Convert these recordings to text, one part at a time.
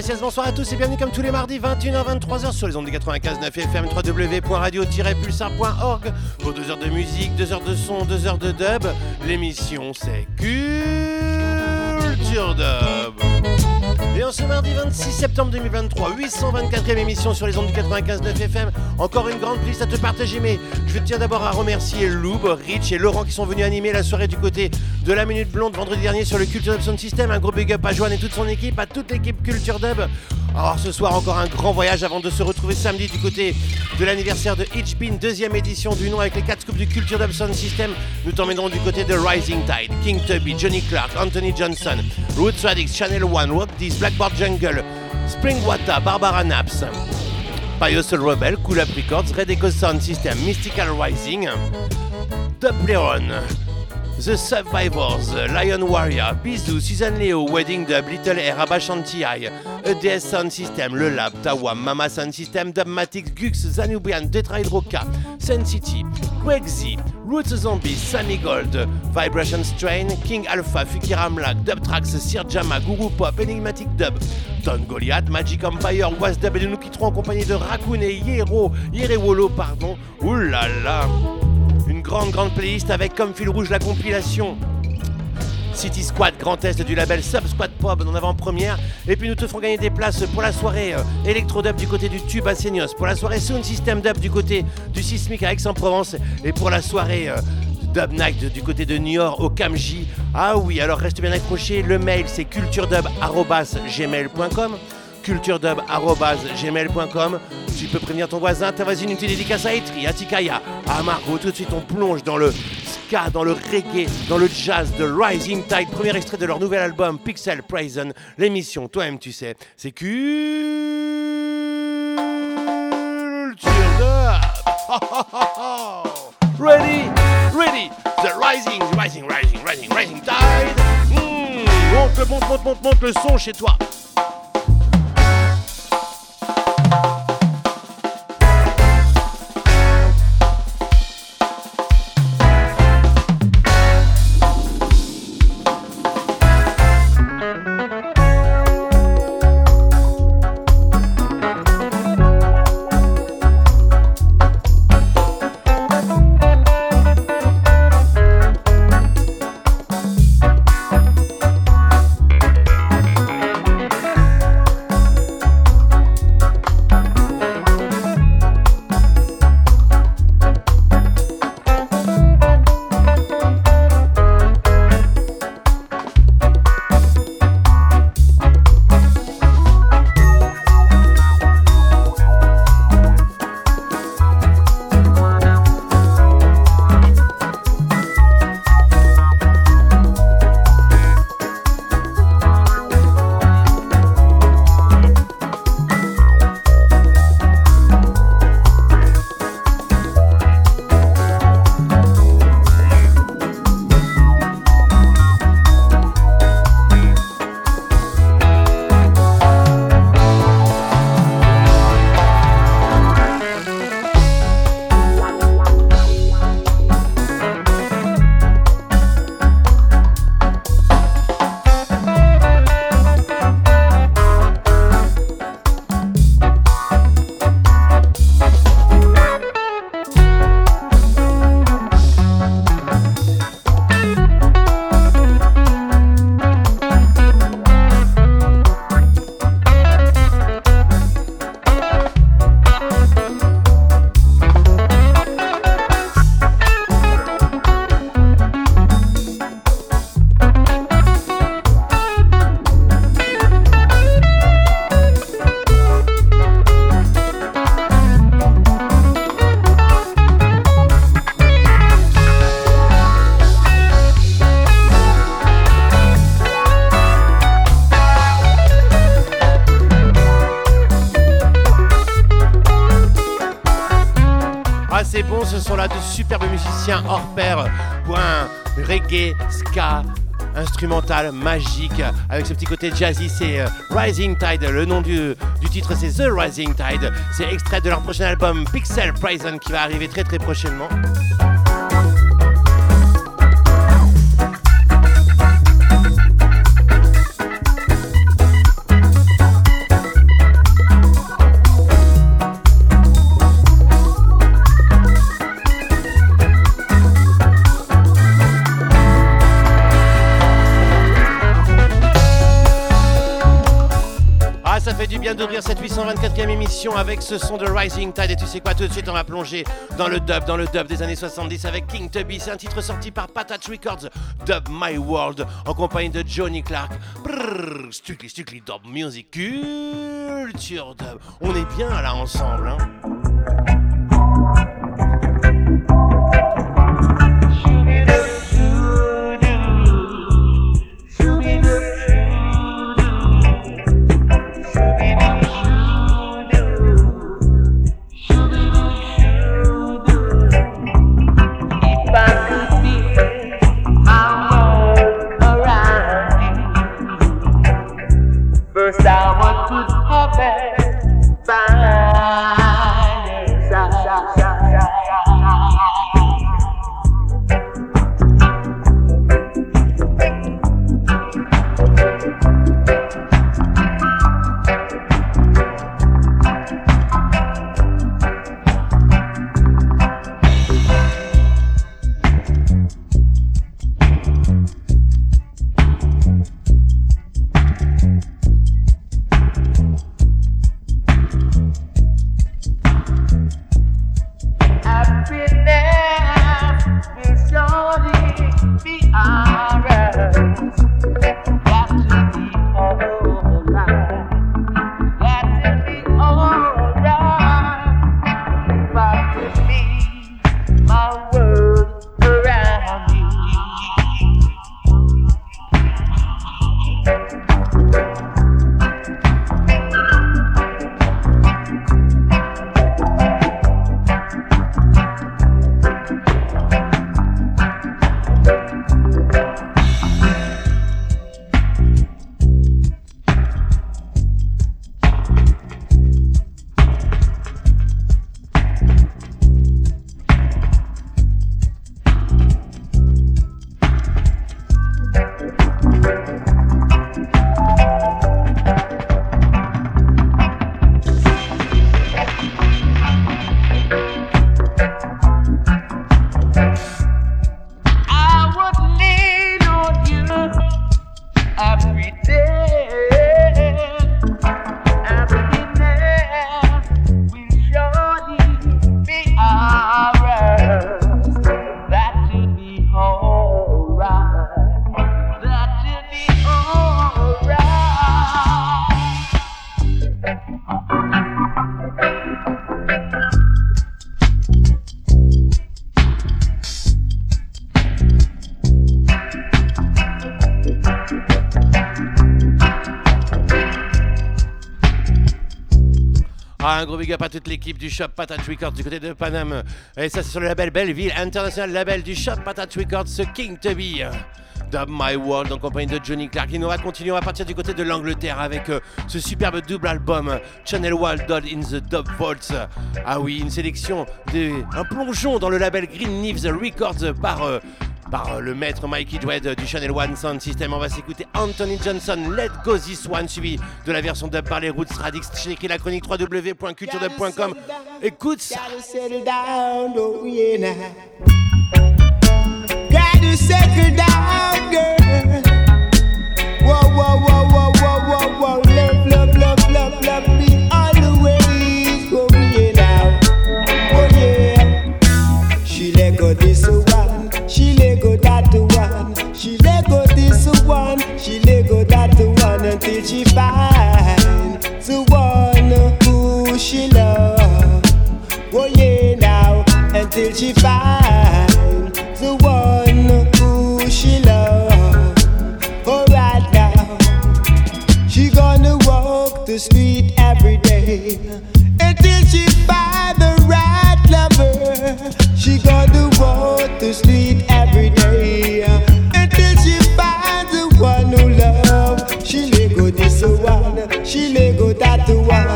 Bonsoir à tous et bienvenue comme tous les mardis 21h-23h sur les ondes du 95.9 FM www.radio-pulsar.org pour 2 heures de musique, 2 heures de son, 2 heures de dub. L'émission c'est Culture Dub. Et en ce mardi 26 septembre 2023, 824e émission sur les ondes du 95.9 FM. Encore une grande liste à te partager, mais je tiens d'abord à remercier Loub, Rich et Laurent qui sont venus animer la soirée du côté de la Minute Blonde vendredi dernier sur le Culture Dub Sound System. Un gros big up à Joanne et toute son équipe, à toute l'équipe Culture Dub. Alors ce soir encore un grand voyage avant de se retrouver samedi du côté de l'anniversaire de Hitchpin, deuxième édition du nom avec les 4 scoops du Culture Dub Sound System. Nous t'emmènerons du côté de Rising Tide, King Tubby, Johnny Clark, Anthony Johnson, Roots Radix, Channel One, Rock This, Blackboard Jungle, Springwater, Barbara Naps, Pious Rebel, Cool Up Records, Red Echo Sound System, Mystical Rising, Dub Leon, The Survivors, Lion Warrior, Bisou, Susan Leo, Wedding Dub, Little Air, Abashanti Eye, EDS Sound System, Le Lab, Tawa, Mama Sound System, Dubmatics, Gux, Zanubian, Detra Hydroca, Sun City, Greg Z, Roots Zombies, Sammy Gold, Vibration Strain, King Alpha, Fukira Mlak, Dub Tracks, Sir Jama, Guru Pop, Enigmatic Dub, Don Goliath, Magic Empire, Was Dub et nous quitterons en compagnie de Raccoon et Yero, Yerewolo, pardon. Oulala Une grande grande playlist avec comme fil rouge la compilation City Squad Grand Est du label Sub Squad Pop en avant-première. Et puis nous te ferons gagner des places pour la soirée euh, Electro Dub du côté du Tube à Seignos, pour la soirée Sound System Dub du côté du Sismic à Aix-en-Provence et pour la soirée euh, Dub Night du côté de Niort au Camji. Ah oui, alors reste bien accroché. Le mail c'est culturedub.gmail.com culturedub.gmail.com Tu peux prévenir ton voisin, ta voisine, une petite dédicace à Etri, à Tikaya, à Margot. Tout de suite, on plonge dans le ska, dans le reggae, dans le jazz de Rising Tide. Premier extrait de leur nouvel album, Pixel Prison. L'émission, toi-même, tu sais, c'est Culture Dub. Ready, ready, the rising, rising, rising, rising, rising tide. Hmm, monte, monte, monte, monte, monte le son chez toi. Magique, avec ce petit côté jazzy. C'est euh, Rising Tide, le nom du, du titre c'est The Rising Tide. C'est extrait de leur prochain album Pixel Prison qui va arriver très très prochainement. Bien d'ouvrir cette 824e émission avec ce son de Rising Tide. Et tu sais quoi, tout de suite, on va plonger dans le dub, dans le dub des années 70 avec King Tubby. C'est un titre sorti par Patat Records, Dub My World, en compagnie de Johnny Clark. Brrr, strictly, strictly dub music, culture dub. On est bien là ensemble, hein. Big up à toute l'équipe du Shop Patat Records du côté de Paname. Et ça, c'est sur le label Belleville International, label du Shop Patat Records, ce King Tubby. Dub My World en compagnie de Johnny Clark. Et nous va continuer, on va partir du côté de l'Angleterre avec euh, ce superbe double album Channel Wild Dodd in the Dub Vaults. Ah oui, une sélection, de, un plongeon dans le label Green Neves Records par euh, par euh, le maître Mikey Dwed du Channel One Sound System. On va s'écouter Anthony Johnson, Let Go This One, suivi de la version dub par les Roots Radix. Écrit la chronique www.culturedub.com. Écoute ça. One. She let go that the one until she find the one who she love. Oh yeah, now until she find the one who she love. For right now, she gonna walk the street every day until she find the right lover. She gonna walk the street let go that one,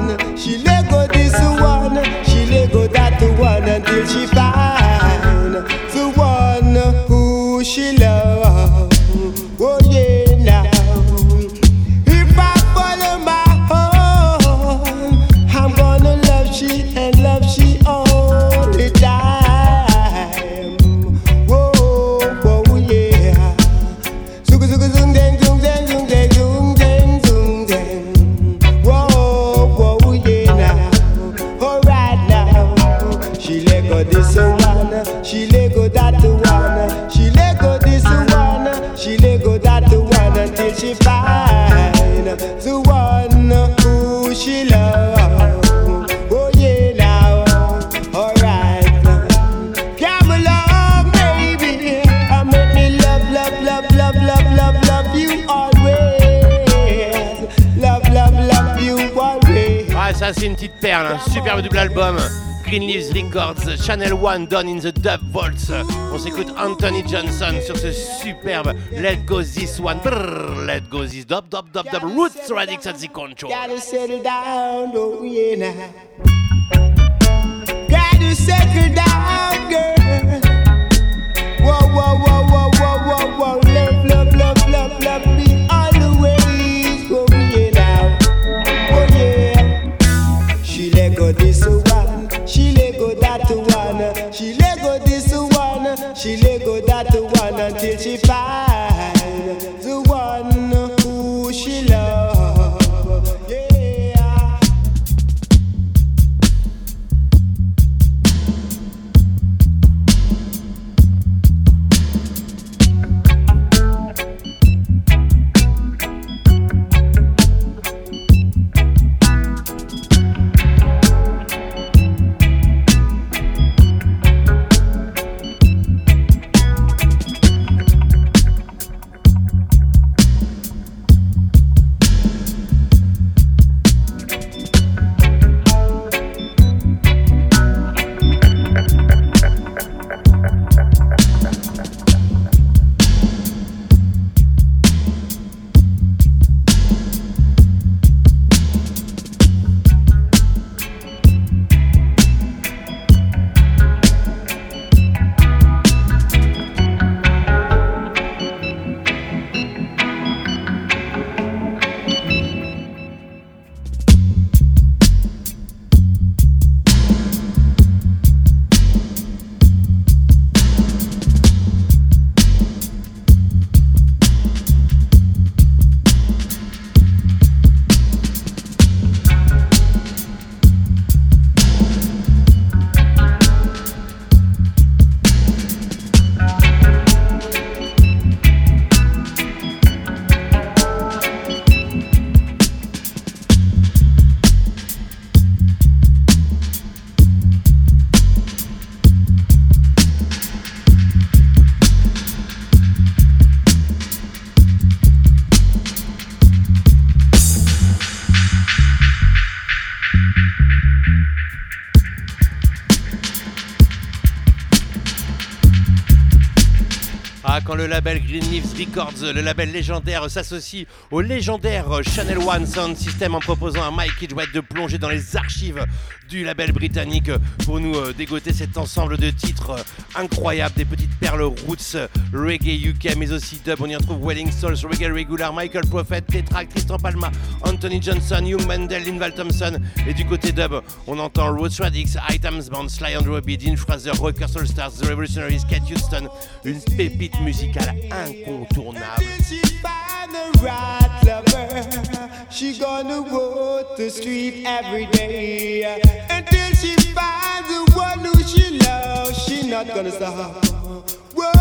une petite perle, un superbe double album. Green Leaves Records, Channel One, Done in the Dub Vaults. On s'écoute Anthony Johnson sur ce superbe Let Go This One. Let Go This Dub Dub Dub Dub Roots Radix at the control. Gotta settle down, oh. Green Records, le label légendaire, s'associe au légendaire Channel One Sound System en proposant à Mike Edgewatt de plonger dans les archives du label britannique pour nous euh, dégoter cet ensemble de titres euh, incroyables, des petites perles roots, euh, reggae UK, mais aussi dub. On y retrouve Wedding Souls, Reggae Regular, Michael Prophet, Tetra, Tristan Palma, Anthony Johnson, Hugh Mandel, Linval Thompson. Et du côté dub, on entend Roots Radix, Items Band, Sly and Robbie, Dean Fraser, Rocker Stars, The Revolutionaries, Cat Houston. Une pépite musicale incontournable. The right lover, she gonna walk the street every day. Until she finds the one who she loves, she not gonna stop. Whoa.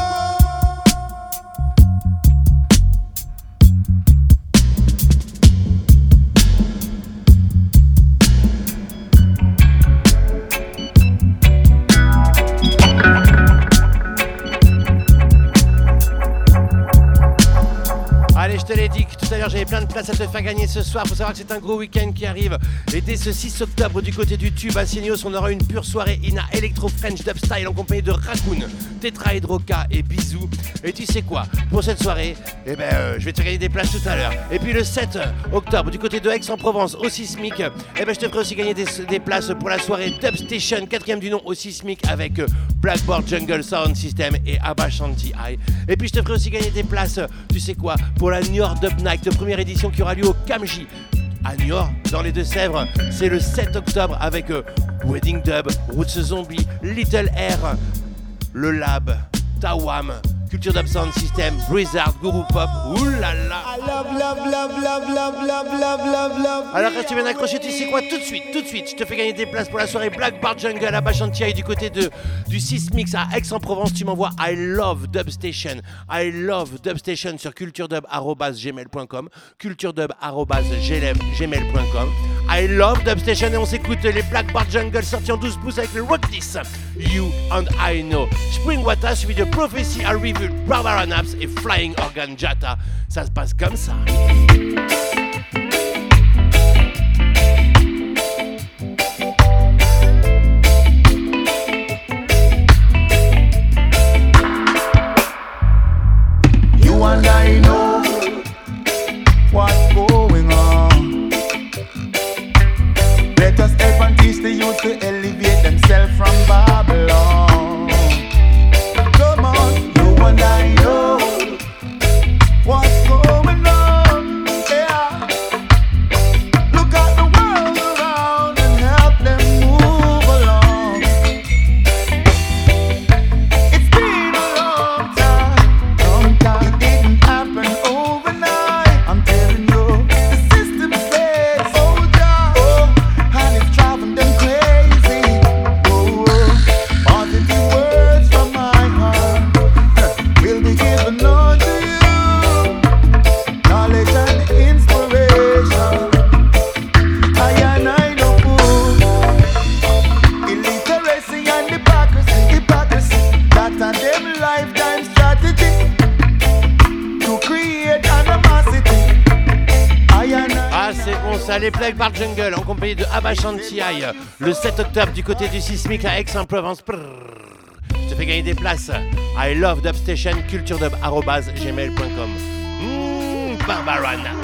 Allez, je te l'ai dit tout à l'heure j'avais plein de places à te faire gagner ce soir. Faut savoir que c'est un gros week-end qui arrive. Et dès ce 6 octobre, du côté du tube à Signos, on aura une pure soirée Ina Electro French Dub Style en compagnie de Raccoon, Tetra Hydroca et Bisou. Et tu sais quoi? Pour cette soirée, eh ben, euh, je vais te faire gagner des places tout à l'heure. Et puis le 7 octobre, du côté de Aix-en-Provence, au Sismic, eh ben, je te ferai aussi gagner des, des places pour la soirée Dub Station, quatrième du nom au Sismic avec euh, Blackboard Jungle Sound System et Abba Shanti High. Et puis je te ferai aussi gagner des places, euh, tu sais quoi, pour la New York Dub Night, première édition qui aura lieu au Kamji à Niort, dans les Deux-Sèvres. C'est le 7 octobre avec euh, Wedding Dub, Roots Zombie, Little Air, Le Lab, Tawam, Culture Dub Sound System, Blizzard, Guru Pop. Là. Alors reste bien accroché, tu sais quoi? Tout de suite, tout de suite, je te fais gagner des places pour la soirée Black Bar Jungle à Bachantiaï du côté de du 6 Mix à Aix-en-Provence. Tu m'envoies I love Dubstation. I love Dubstation sur culturedub@gmail.com. culturedub@gmail.com. I love Dubstation et on s'écoute les Black Bar Jungle sortis en 12 pouces avec le Rock This. You and I know. Spring Water suivi de Prophecy à Review, Crépuscule, Barbara Naps et Flying Organ Jata. Ça se passe comme ça. You and I know what's going on. Let us help and teach the youth to elevate themselves from bad. Le 7 octobre du côté du Sismic à Aix-en-Provence. Je te fais gagner des places. I love Dubstation, culturedub.gmail.com. Mmh, Barbarana.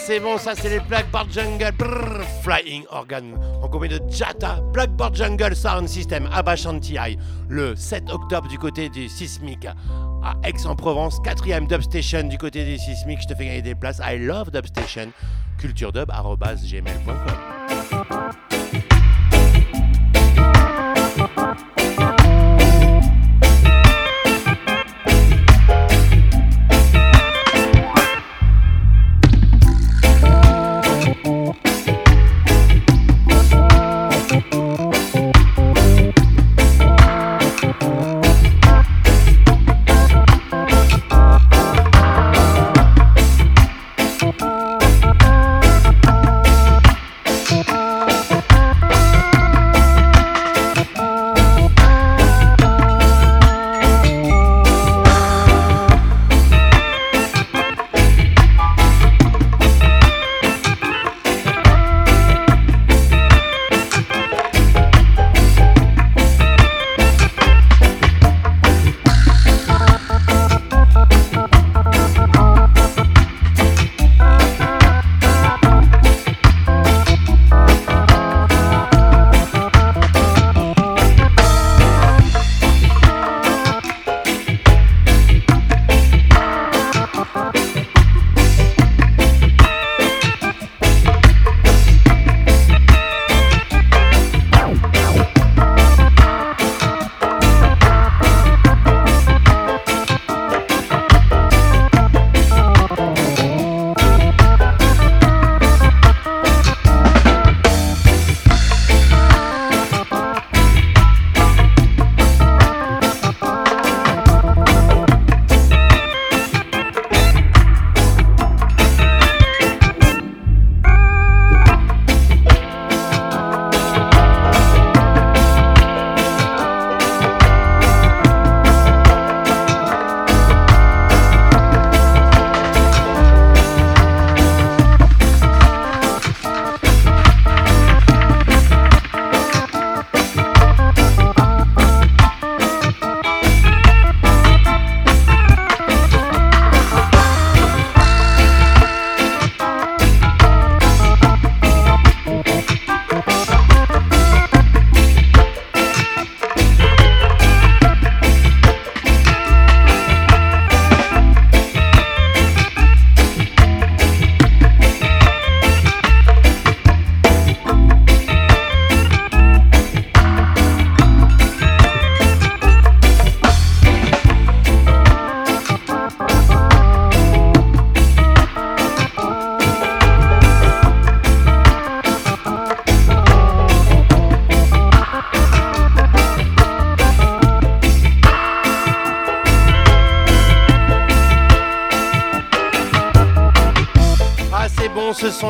C'est bon, ça, c'est les Blackboard Jungle. Flying Organ. En compagnie de Jata, Blackboard Jungle Sound System à Bachantiaï. Le 7 octobre du côté du Sismic à Aix-en-Provence. Quatrième Dubstation du côté du Sismic. Je te fais gagner des places. I love Dubstation. culturedub.gmail.com.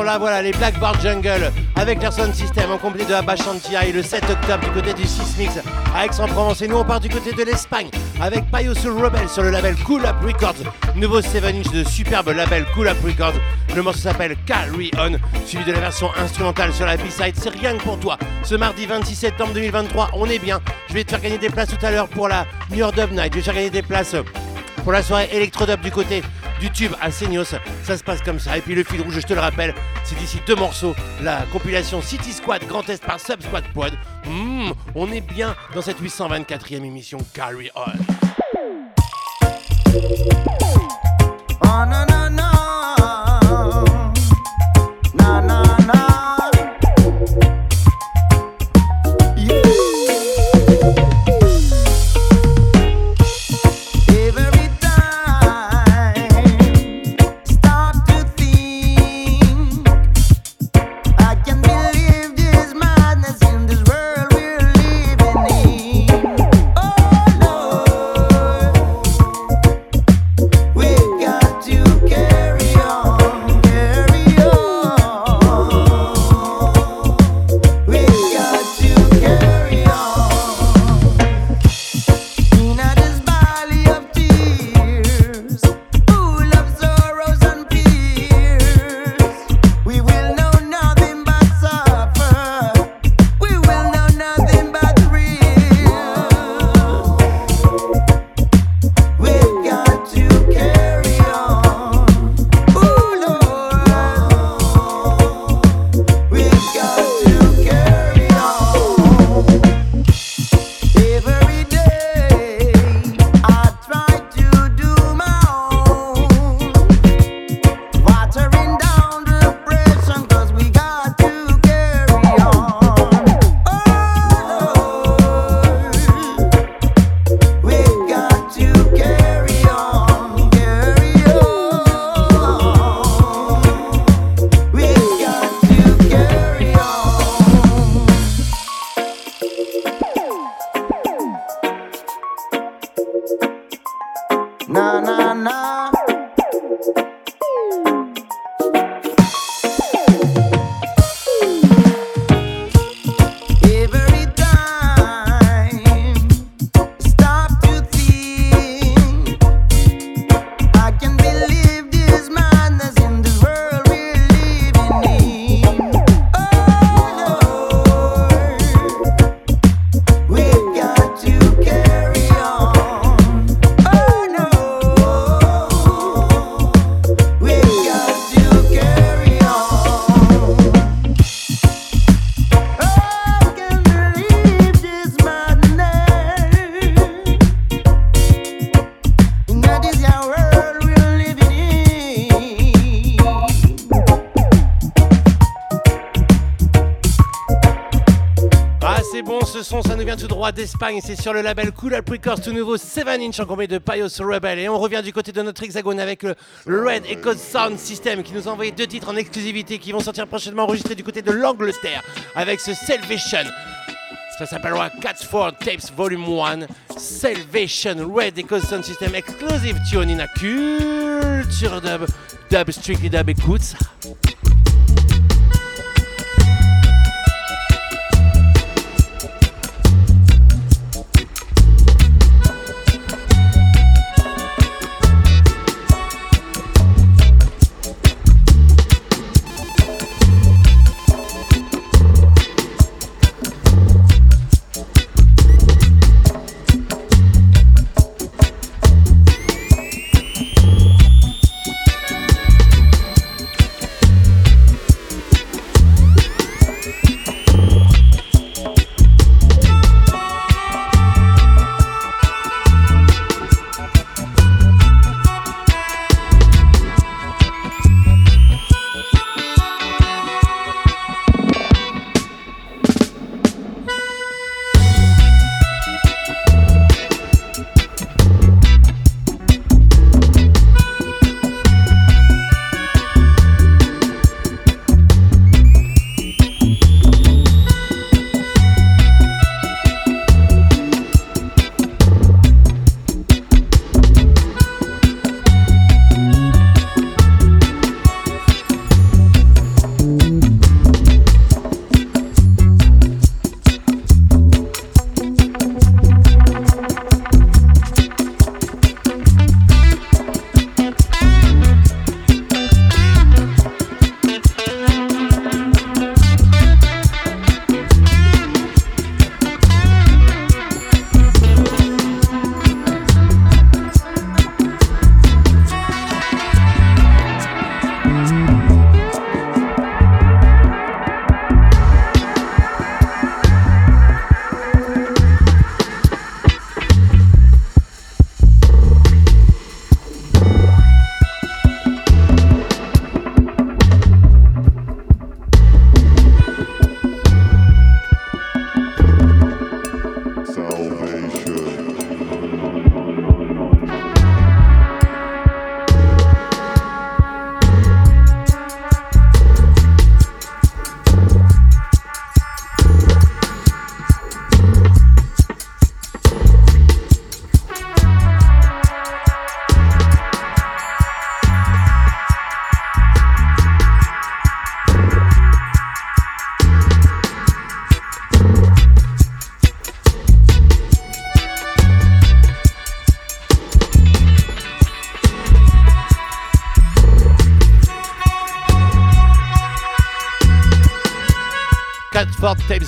son-là, voilà, les Blackboard Jungle avec leur sound system en complet de Abba et le 7 octobre du côté du 6 Mix à Aix-en-Provence. Et nous, on part du côté de l'Espagne avec Payo Rebel sur le label Cool Up Records. Nouveau 7 inch de superbe label Cool Up Records. Le morceau s'appelle Carry On, suivi de la version instrumentale sur la B-side. C'est rien que pour toi. Ce mardi 26 septembre 2023, on est bien. Je vais te faire gagner des places tout à l'heure pour la New York Dub Night. Je vais te faire gagner des places pour la soirée Electrodub du côté du tube à Seignos. Ça se passe comme ça. Et puis le fil rouge, je te le rappelle, c'est d'ici deux morceaux. La compilation City Squad Grand Est par Sub Squad Pod. Hmm, on est bien dans cette 824e émission Carry On. Oh, d'Espagne, c'est sur le label Cool Up Records, tout nouveau 7 inch en compagnie de Pios Rebel. Et on revient du côté de notre hexagone avec le Red Echo Sound System qui nous a envoyé deux titres en exclusivité qui vont sortir prochainement enregistrés du côté de l'Angleterre avec ce Salvation. Ça s'appellera Cats 4 Tapes Volume 1. Salvation Red Echo Sound System Exclusive Tune in a Culture Dub. Dub Strictly Dub, écoute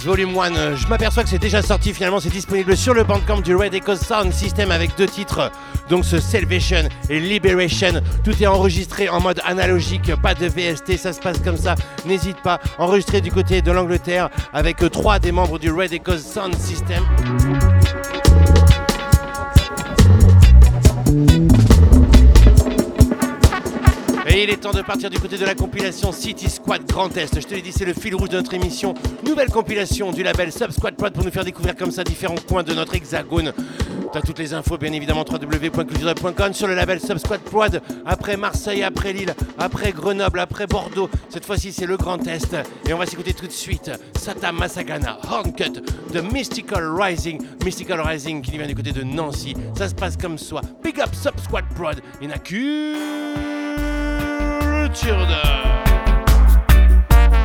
Volume 1. Je m'aperçois que c'est déjà sorti finalement, c'est disponible sur le bandcamp du Red Echo Sound System avec deux titres, donc ce Salvation et Liberation. Tout est enregistré en mode analogique, pas de VST, ça se passe comme ça. N'hésite pas, enregistré du côté de l'Angleterre avec trois des membres du Red Echo Sound System. Temps de partir du côté de la compilation City Squad Grand Est. Je te l'ai dit, c'est le fil rouge de notre émission. Nouvelle compilation du label Sub Squad Prod pour nous faire découvrir comme ça différents coins de notre hexagone. T'as toutes les infos, bien évidemment, www.culture.com sur le label Sub Squad Prod. Après Marseille, après Lille, après Grenoble, après Bordeaux. Cette fois-ci, c'est le Grand Est. Et on va s'écouter tout de suite Sata Masagana, Horncut de Mystical Rising. Mystical Rising qui vient du côté de Nancy. Ça se passe comme ça. Big up Sub Squad Prod. Il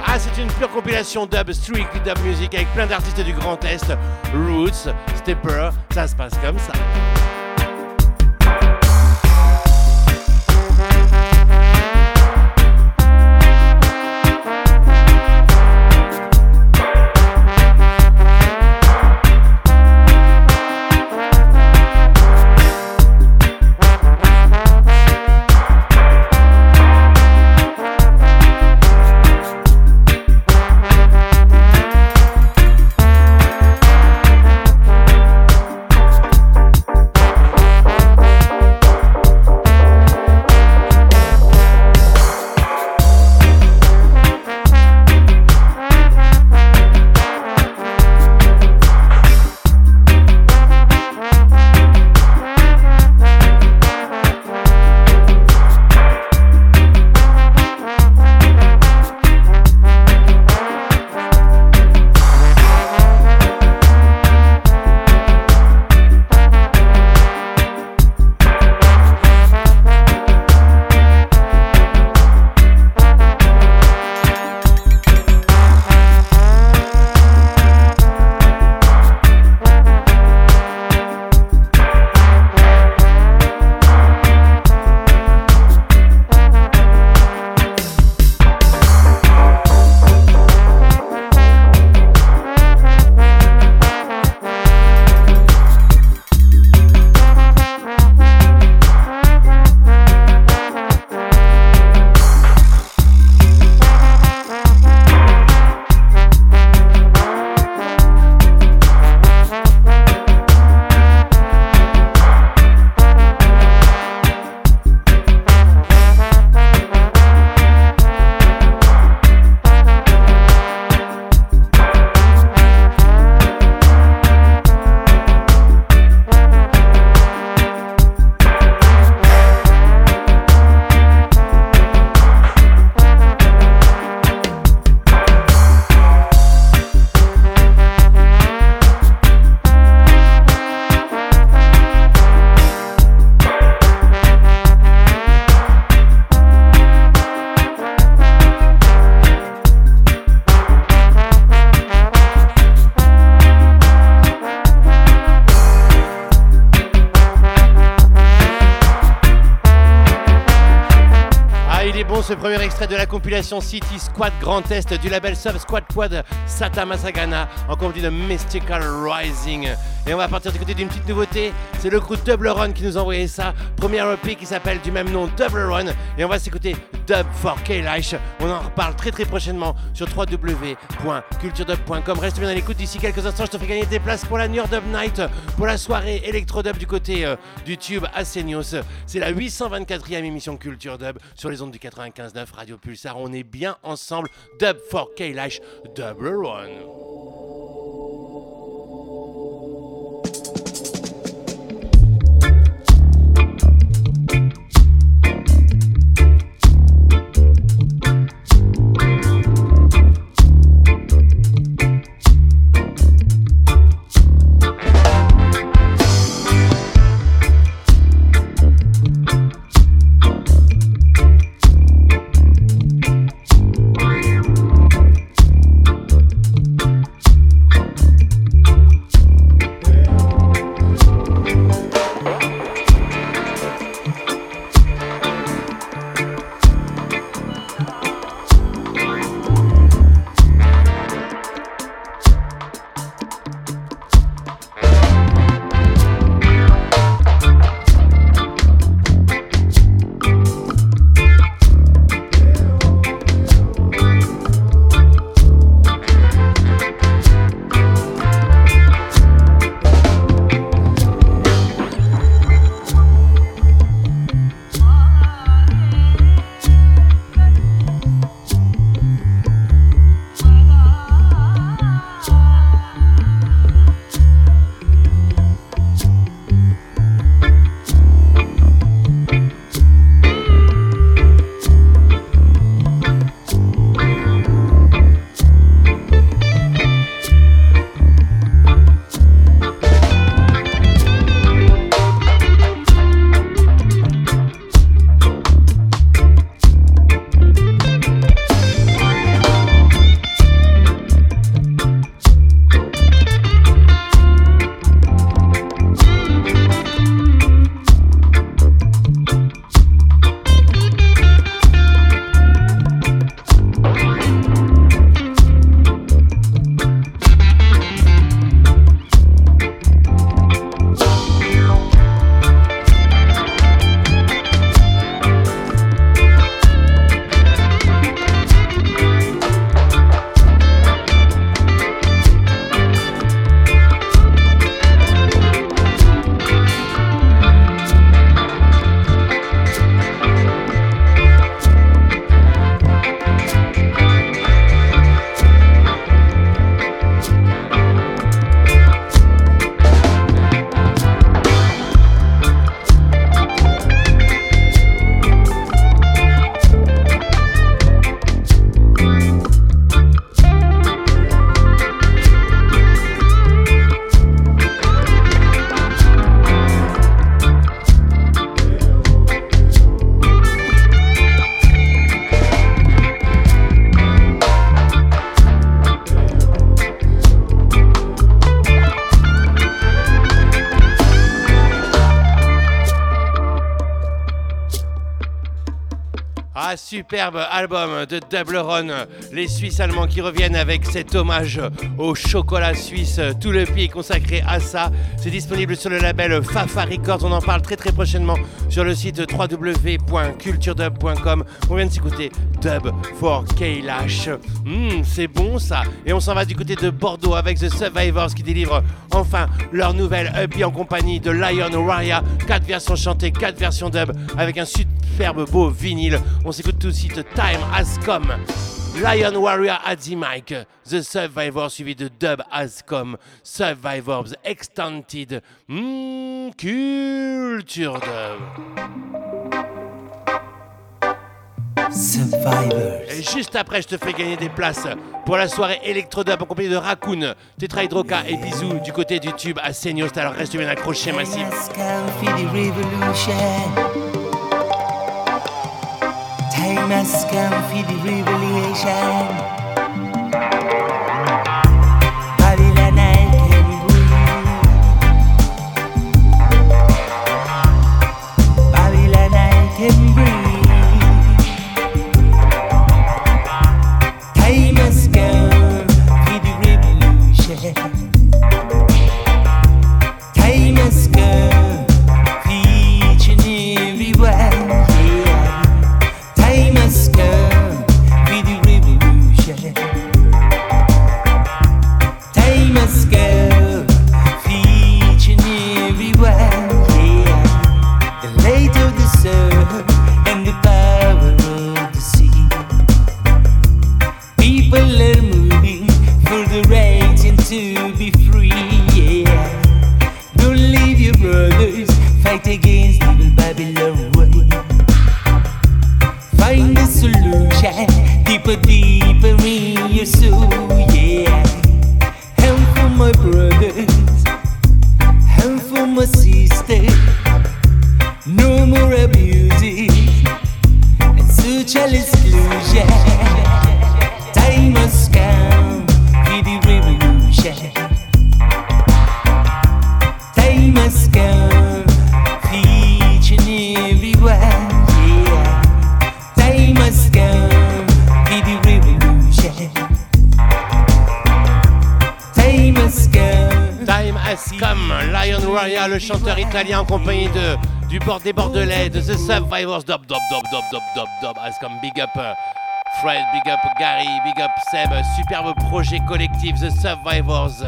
ah, c'est une pure compilation dub, strictly dub music avec plein d'artistes du Grand Est, Roots, Stepper, ça se passe comme ça. Compilation City Squad Grand Est du label Sub Squad Quad Sata Masagana en compagnie de Mystical Rising. Et on va partir du côté d'une petite nouveauté, c'est le crew Double Run qui nous a envoyé ça. Première EP qui s'appelle du même nom Double Run. Et on va s'écouter Dub for K-Life. On en reparle très très prochainement sur www.culturedub.com. Reste bien à l'écoute d'ici quelques instants. Je te fais gagner des places pour la New Dub Night, pour la soirée Electro Dub du côté euh, du tube Asenios. C'est la 824e émission Culture Dub sur les ondes du 95.9 Radio Pulsar. On est bien ensemble. Dub for K-Life, Double Run. Superbe album de Double Run, les Suisses allemands qui reviennent avec cet hommage au chocolat suisse. Tout le pays est consacré à ça. C'est disponible sur le label Fafa Records. On en parle très très prochainement sur le site www.culturedub.com. On vient de s'écouter Dub for Kailash. Hmm, c'est bon ça. Et on s'en va du côté de Bordeaux avec The Survivors qui délivrent enfin leur nouvelle EP en compagnie de Lion Warrior. 4 versions chantées, 4 versions dub avec un superbe beau vinyle. On s'écoute tout de suite Time Has Come. Lion Warrior at the mic, The Survivor suivi de Dub Has Come, Survivors Extended, mmh, Culture Dub. Survivors. Et juste après, je te fais gagner des places pour la soirée Electrodub en compagnie de Raccoon, Tetra Hydroca et Bisou du côté du tube à Seignos. Alors reste bien accroché, massif. Time has come for the revolution. Dub, Dub, Dub, has come, big up euh, Fred, big up Gary, big up Seb, superbe projet collectif, The Survivors,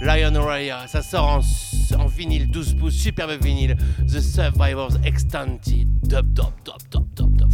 Lion Warrior, ça sort en, en vinyle, 12 pouces, superbe vinyle, The Survivors Extended, Dub, Dub, Dub, Dub, Dub, Dub.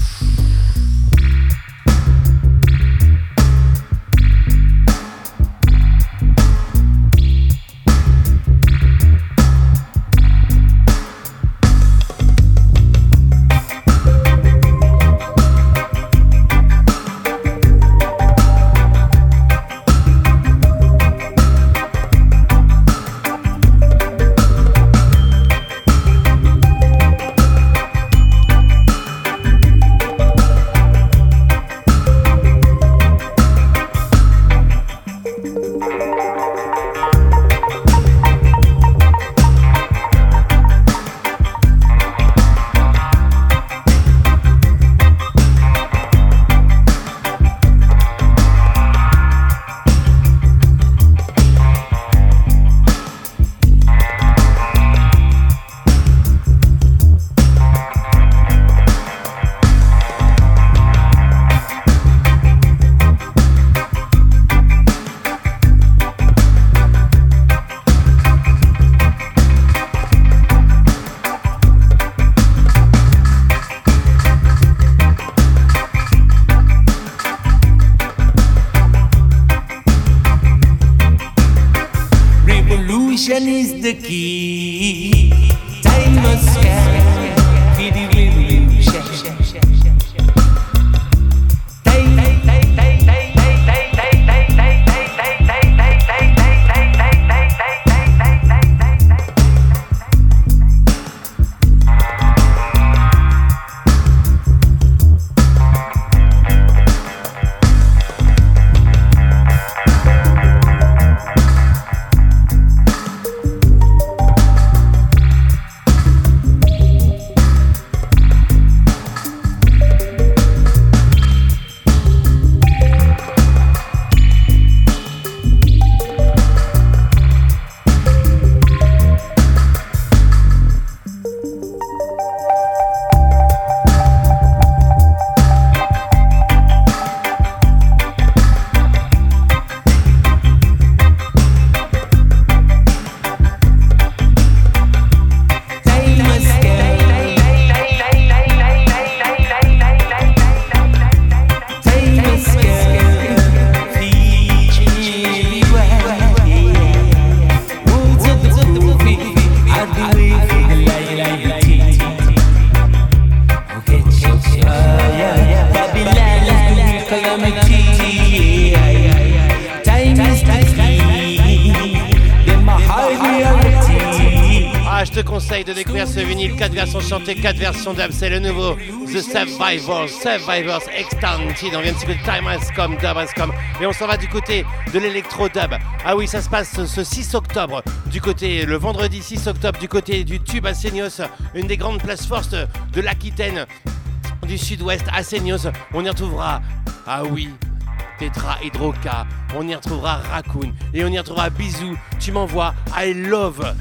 Vinyle, 4 versions chantées, 4 versions dub, c'est le nouveau The Survivors, Survivors Extended, on vient de s'écouter Time Has Come, Dub Has Come, et on s'en va du côté de l'électro dub. Ah oui, ça se passe ce 6 octobre, du côté, le vendredi 6 octobre, du côté du Tube à une des grandes places fortes de l'Aquitaine, du sud-ouest. À on y retrouvera, ah oui, Tetra Hydroca, on y retrouvera Raccoon. Et on y retrouvera Bisou. Tu m'envoies I love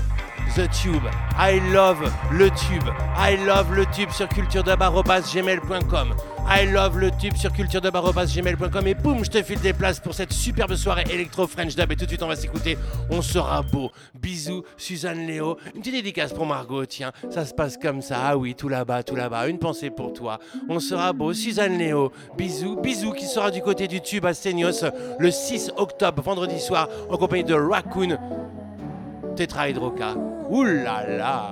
the tube, I love le tube, I love le tube sur culturedub.gmail.com. I love le tube sur culturedub.gmail.com et boum, je te file des places pour cette superbe soirée électro French dub et tout de suite on va s'écouter. On sera beau. Bisous, Suzanne Léo. Une petite dédicace pour Margot, tiens, ça se passe comme ça. Ah oui, tout là-bas, tout là-bas. Une pensée pour toi. On sera beau. Suzanne Léo, bisous, bisous qui sera du côté du tube à Seignos le 6 octobre, vendredi soir, en compagnie de Raccoon Tetrahydroca. Ouh là là!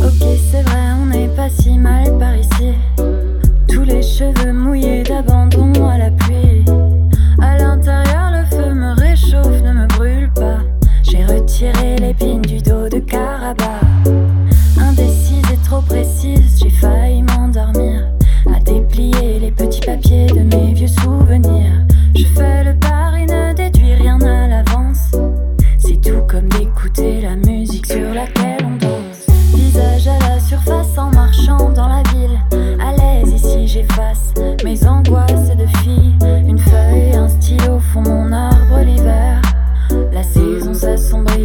Ok, c'est vrai, on n'est pas si mal par ici. Tous les cheveux mouillés d'abandon à la pluie. À l'intérieur, le feu me réchauffe, ne me brûle pas. J'ai retiré l'épine du dos de Caraba. De mes vieux souvenirs. Je fais le pari, ne déduis rien à l'avance. C'est tout comme d'écouter la musique sur laquelle on danse. Visage à la surface en marchant dans la ville. À l'aise ici j'efface mes angoisses de fille. Une feuille, un stylo font mon arbre l'hiver. La saison s'assombrit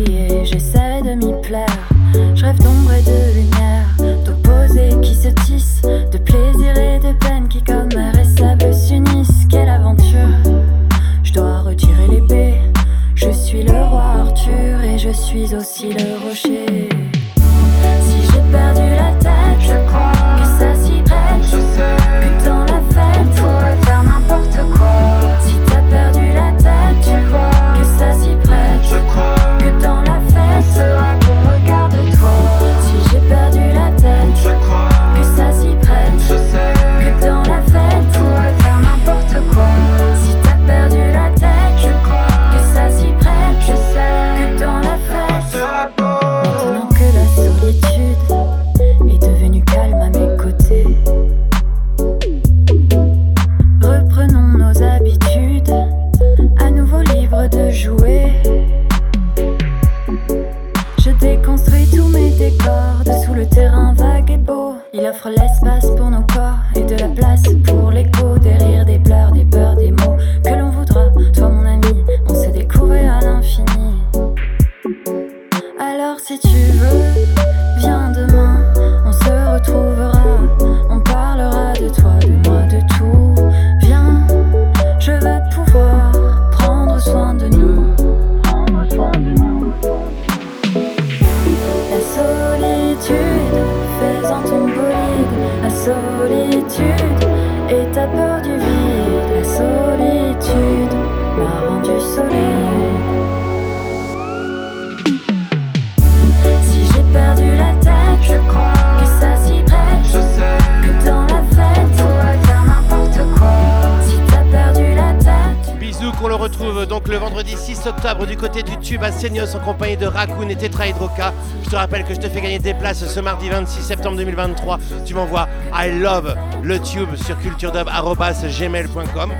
En compagnie de Raccoon et Tetra Hydroca. Je te rappelle que je te fais gagner des places ce mardi 26 septembre 2023. Tu m'envoies I love le tube sur culturedub.gmail.com.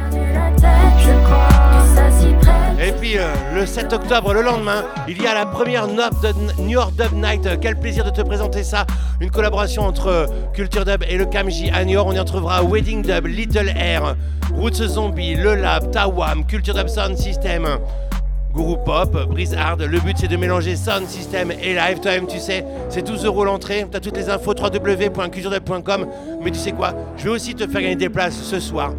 Et puis euh, le 7 octobre, le lendemain, il y a la première Nord de New York Dub Night. Quel plaisir de te présenter ça. Une collaboration entre euh, Culture Dub et le Kamji à New York. On y retrouvera Wedding Dub, Little Air, Roots Zombie, Le Lab, Tawam, Culture Dub Sound System. Guru Pop, Breeze Hard, le but c'est de mélanger sound system et live. Toi-même, tu sais, c'est 12 euros l'entrée. Tu as toutes les infos www.culturedub.com. Mais tu sais quoi, je vais aussi te faire gagner des places ce soir.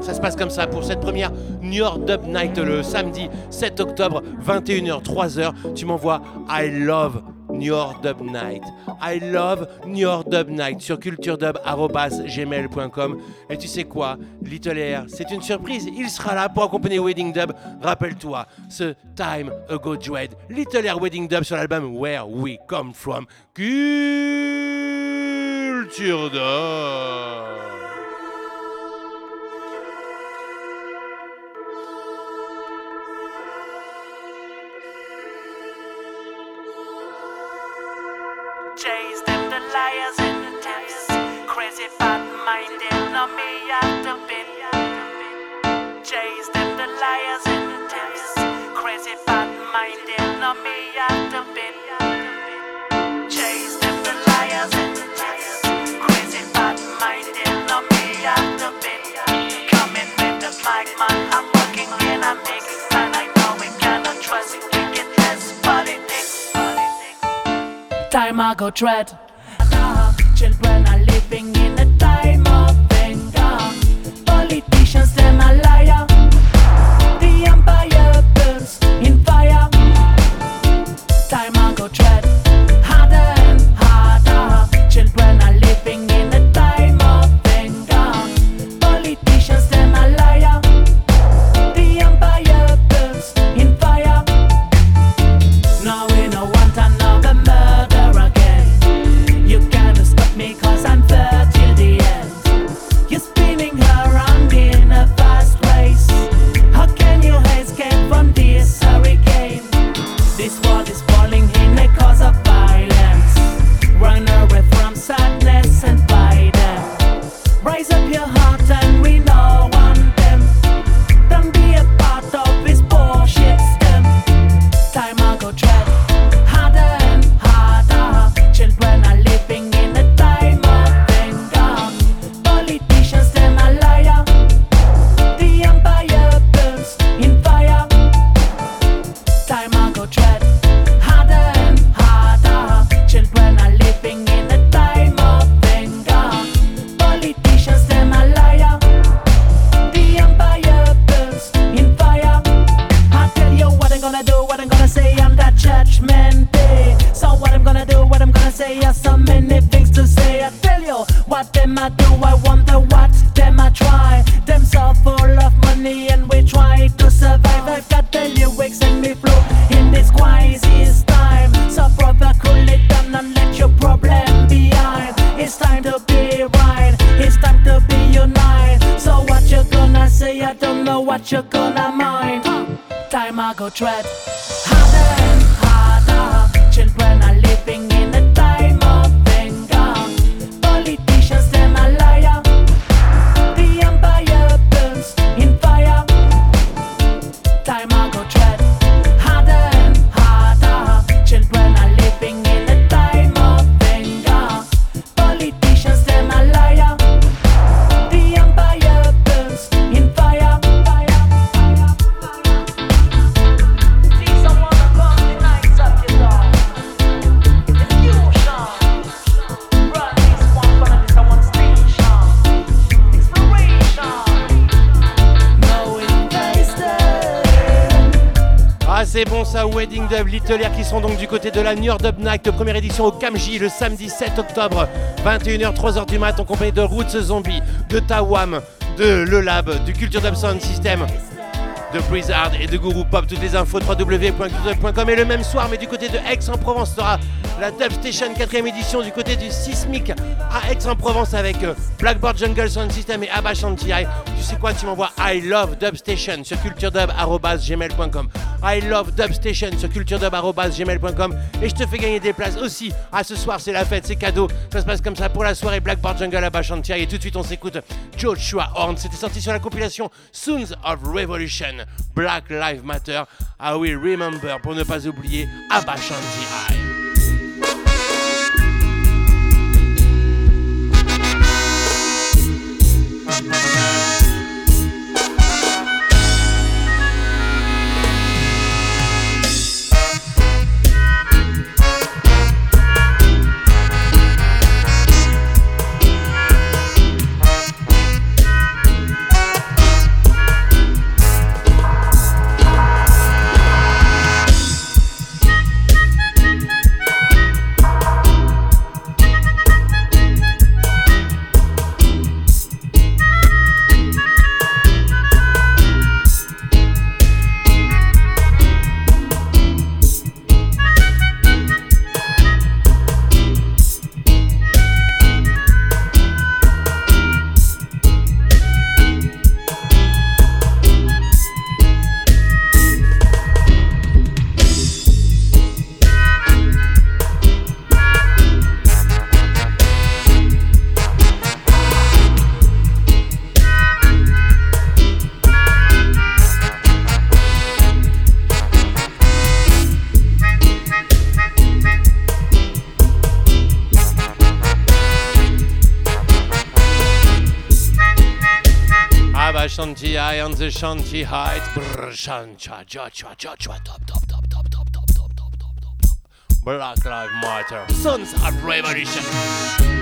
Ça se passe comme ça pour cette première New York Dub Night le samedi 7 octobre, 21h, 3h. Tu m'envoies I love New York Dub Night. I love New York Dub Night sur culturedub.gmail.com. Et tu sais quoi, Little Air, c'est une surprise. Il sera là pour accompagner Wedding Dub. Rappelle-toi, ce Time Ago Dread, Little Air Wedding Dub sur l'album Where We Come From. Culture Dub. time I go dread. Children are living in a time of anger. Politicians and a seront donc du côté de la New York Dub Night, première édition au Kamji le samedi 7 octobre, 21h, 3h du mat, en compagnie de Roots Zombie, de Tawam, de Le Lab, du Culture Dub Sound System, de Blizzard et de Guru Pop. Toutes les infos www.culturedub.com. Et le même soir, mais du côté de Aix-en-Provence, sera la Dub Station 4ème édition du côté du Sismic à Aix-en-Provence avec euh, Blackboard Jungle Sound System et Abba Shanti. Tu sais quoi, tu m'envoies I love Dub Station sur culturedub.gmail.com. I love Dubstation sur culturedub.gmail.com et je te fais gagner des places aussi. Ah, ce soir, c'est la fête, c'est cadeau. Ça se passe comme ça pour la soirée Blackboard Jungle à Bachantia. Et tout de suite, on s'écoute Joshua Horn. C'était sorti sur la compilation Soons of Revolution, Black Lives Matter. Ah I will remember pour ne pas oublier Abashanti Shanti High on the Shanti Height. Brr, Shancha, cha, cha, cha, cha, top, top, top, top, top, top, top, top, top, top, top. Black Lives Matter. Sons of Revolution.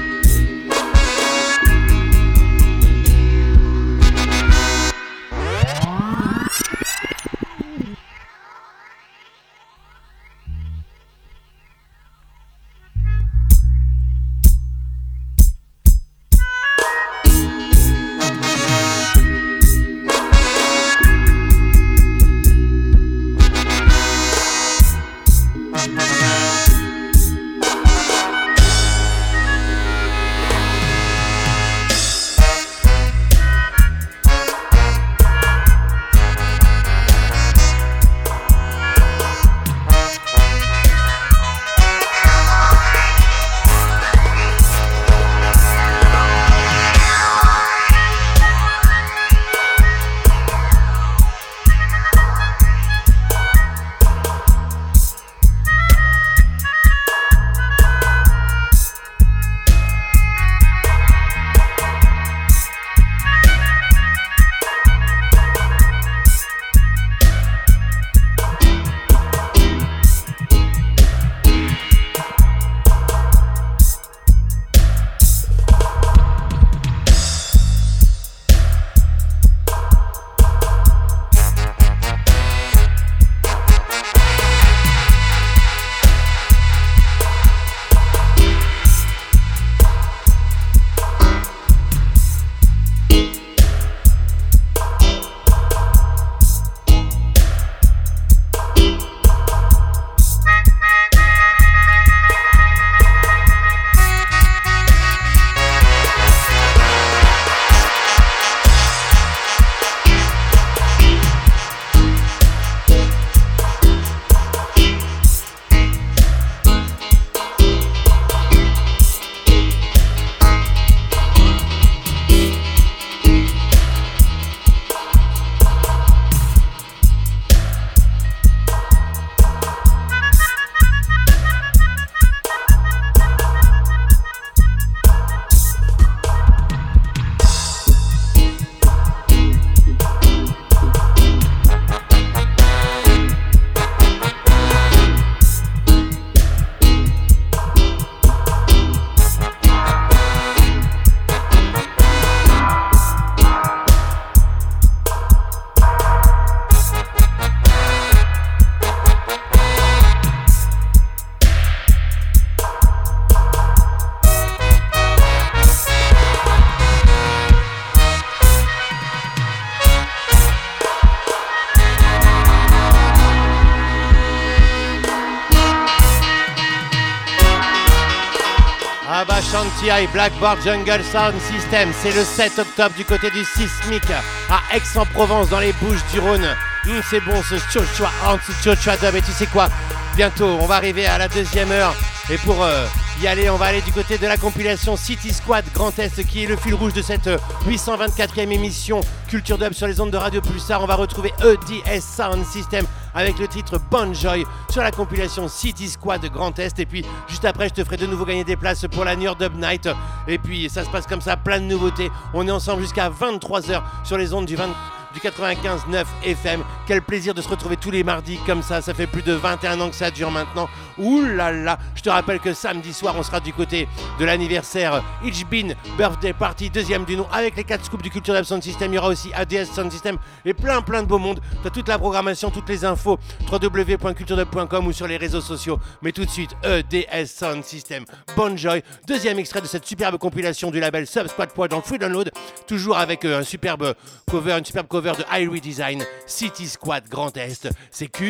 Blackboard Jungle Sound System, c'est le 7 octobre du côté du Sismic à Aix-en-Provence dans les Bouches du Rhône. Hum, c'est bon ce Chochua Ant, Chochua Dub. Et tu sais quoi? Bientôt on va arriver à la deuxième heure. Et pour euh, y aller on va aller du côté de la compilation City Squad Grand Est qui est le fil rouge de cette euh, 824e émission Culture Dub sur les ondes de Radio Pulsar. On va retrouver EDS Sound System avec le titre Bon Joy sur la compilation City Squad Grand Est. Et puis juste après, je te ferai de nouveau gagner des places pour la New York Dub Night. Et puis ça se passe comme ça, plein de nouveautés. On est ensemble jusqu'à 23h sur les ondes du 20 du 95.9 FM. Quel plaisir de se retrouver tous les mardis comme ça. Ça fait plus de 21 ans que ça dure maintenant. Ouh là là. Je te rappelle que samedi soir, on sera du côté de l'anniversaire Itch Bean Birthday Party, deuxième du nom, avec les 4 scoops du Culture Sound System. Il y aura aussi ADS Sound System et plein plein de beaux mondes. Tu as toute la programmation, toutes les infos www.culturedub.com ou sur les réseaux sociaux. Mais tout de suite, EDS Sound System. Bon Joy, deuxième extrait de cette superbe compilation du label Sub Squad Poid dans Free Download. Toujours avec euh, un superbe cover, une superbe cover de Irie Design, City Squad Grand Est. C'est culture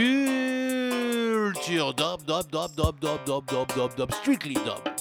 dub, dub, dub, dub, dub, dub, dub, dub, dub, strictly dub.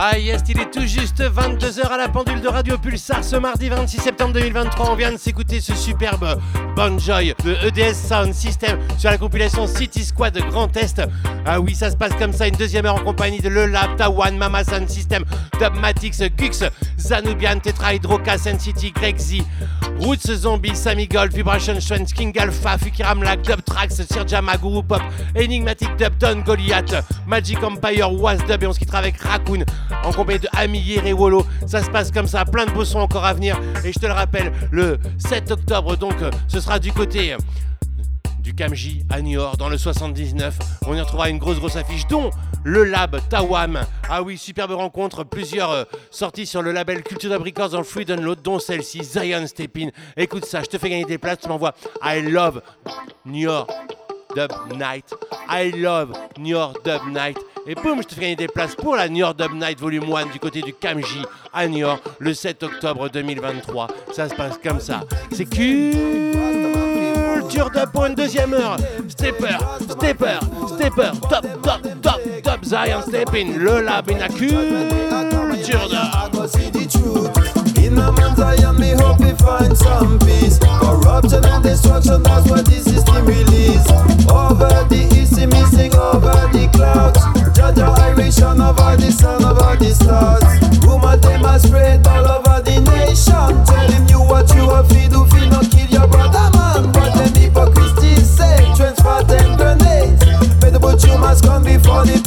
Ah yes, il est tout juste 22h à la pendule de Radio Pulsar ce mardi 26 septembre 2023. On vient de s'écouter ce superbe Bon Joy de EDS Sound System sur la compilation City Squad Grand Est. Ah oui, ça se passe comme ça, une deuxième heure en compagnie de Le Lab, Tawan, Mama Sound System, Dubmatix, Gux, Zanubian, Tetra Hydroca, Sun City, Greg Z, Roots Zombie, Sammy Gold, Vibration Strength, King Alpha, Fukiram Lack, Dub Tracks, Sirjama, Guru Pop, Enigmatic Dub, Don Goliath, Magic Empire, Was Dub et on se quittera avec Raccoon en compagnie de Amir et Wolo. Ça se passe comme ça, plein de beaux sons encore à venir. Et je te le rappelle, le 7 octobre, donc, ce sera du côté euh, du Kamji à Niort dans le 79. On y retrouvera une grosse grosse affiche dont le lab Tawam. Ah oui, superbe rencontre, plusieurs euh, sorties sur le label Culture Dub Records en free download dont celle-ci, Zion Stepin. Écoute ça, je te fais gagner des places, tu m'envoies I love Niort Dub Night. I love Niort Dub Night. Et boum, je te gagner des places pour la Niort Dub Night Volume 1 du côté du Kamji à Niort le 7 octobre 2023. Ça se passe comme ça. C'est culture dub pour une deuxième heure. Stepper, stepper, stepper, top, top, top, top, Zion Stepping, le lab in la culture dub. The. In a man's Zion, hope we find some peace. Corruption and destruction, that's what this system. Over the east, see me sing over the clouds. The the stars. Rumor them a spread all over the nation. You what you do, fi no kill your brother man. But them say, transfer them grenades. Better you must come before the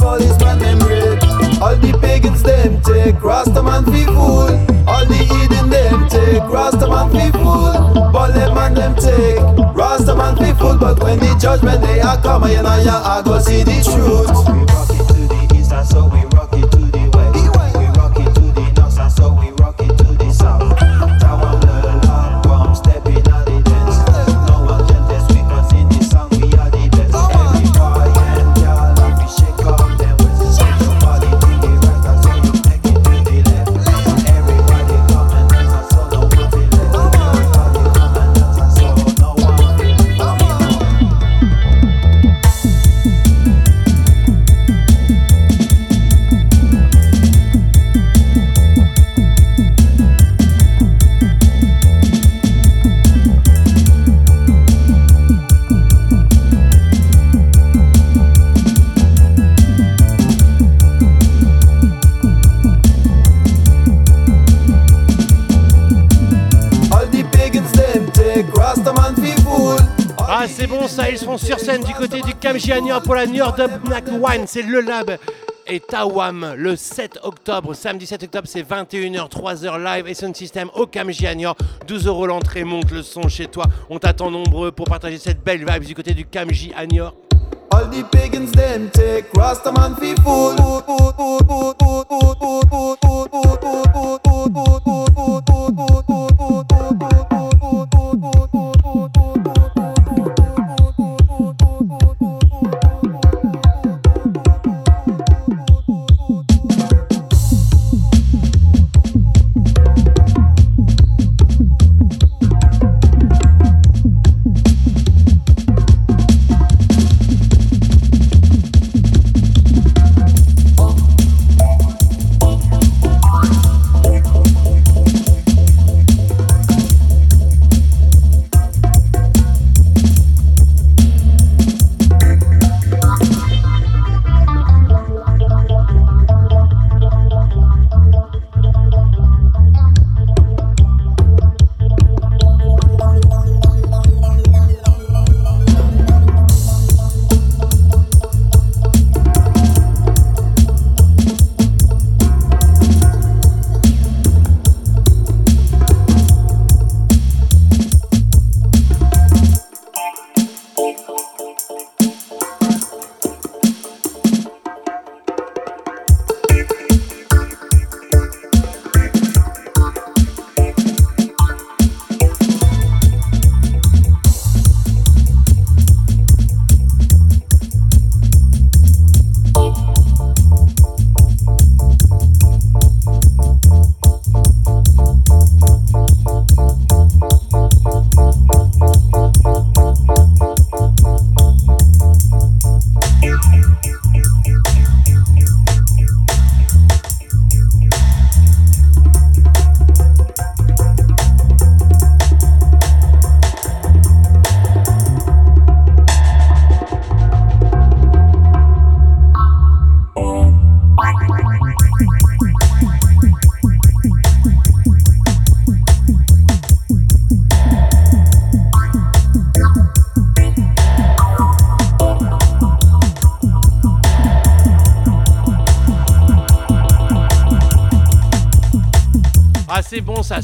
them. All the pagans them take Rastaman fi fool. All the heathen them take Rastaman fi fool. But them man them take Rastaman fi fool. But when the judgment day a come, you know ya I go see the truth. bon ça, ils seront sur scène du côté du Kamjiania pour la New Nordobnak One, c'est le lab et Tawam le 7 octobre, samedi 7 octobre, c'est 21h, 3h live et Sound System au Camgianior. 12 euros l'entrée, monte le son chez toi. On t'attend nombreux pour partager cette belle vibe du côté du Camji Agnor. All the take Rastaman.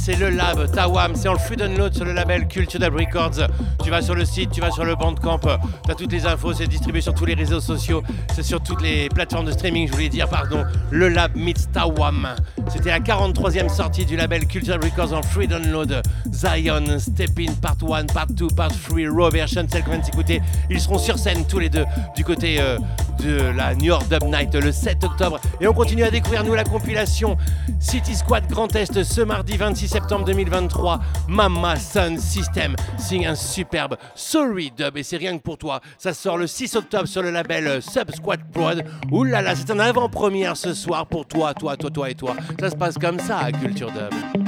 C'est le lab Tawam, c'est en free download sur le label Culture Dub Records. Tu vas sur le site, tu vas sur le Bandcamp, t'as toutes les infos, c'est distribué sur tous les réseaux sociaux, c'est sur toutes les plateformes de streaming, je voulais dire, pardon. Le lab meets Tawam. C'était la 43e sortie du label Culture Records en free download. Zion, Step In, Part 1, Part 2, Part 3, Raw Version, celle qu'on. Ils seront sur scène tous les deux du côté euh, de la New York Dub Night le 7 octobre. Et on continue à découvrir, nous, la compilation City Squad Grand Est ce mardi 26 septembre 2023. Mama Sun System signe un superbe Sorry Dub et c'est rien que pour toi. Ça sort le 6 octobre sur le label Sub Squad Prod. Là, c'est un avant-première ce soir pour toi, toi, toi, toi et toi. Ça se passe comme ça Culture Dub.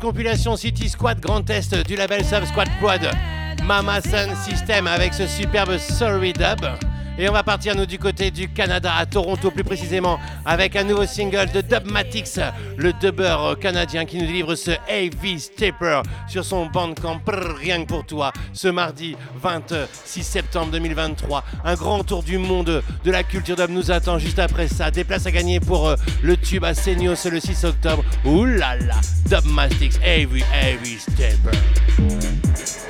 Compilation City Squad Grand Est du label Sub Squad Quad. Mama Sun System avec ce superbe Sorry Dub. Et on va partir nous du côté du Canada, à Toronto plus précisément, avec un nouveau single de Dubmatix, le dubber canadien qui nous délivre ce AV Stepper sur son bandcamp rien que pour toi, ce mardi 26 septembre 2023. Un grand tour du monde de la culture dub nous attend juste après ça. Des places à gagner pour euh, le tube à Seignos le 6 octobre. Ouh là là, Dubmatix, AV, AV Stepper.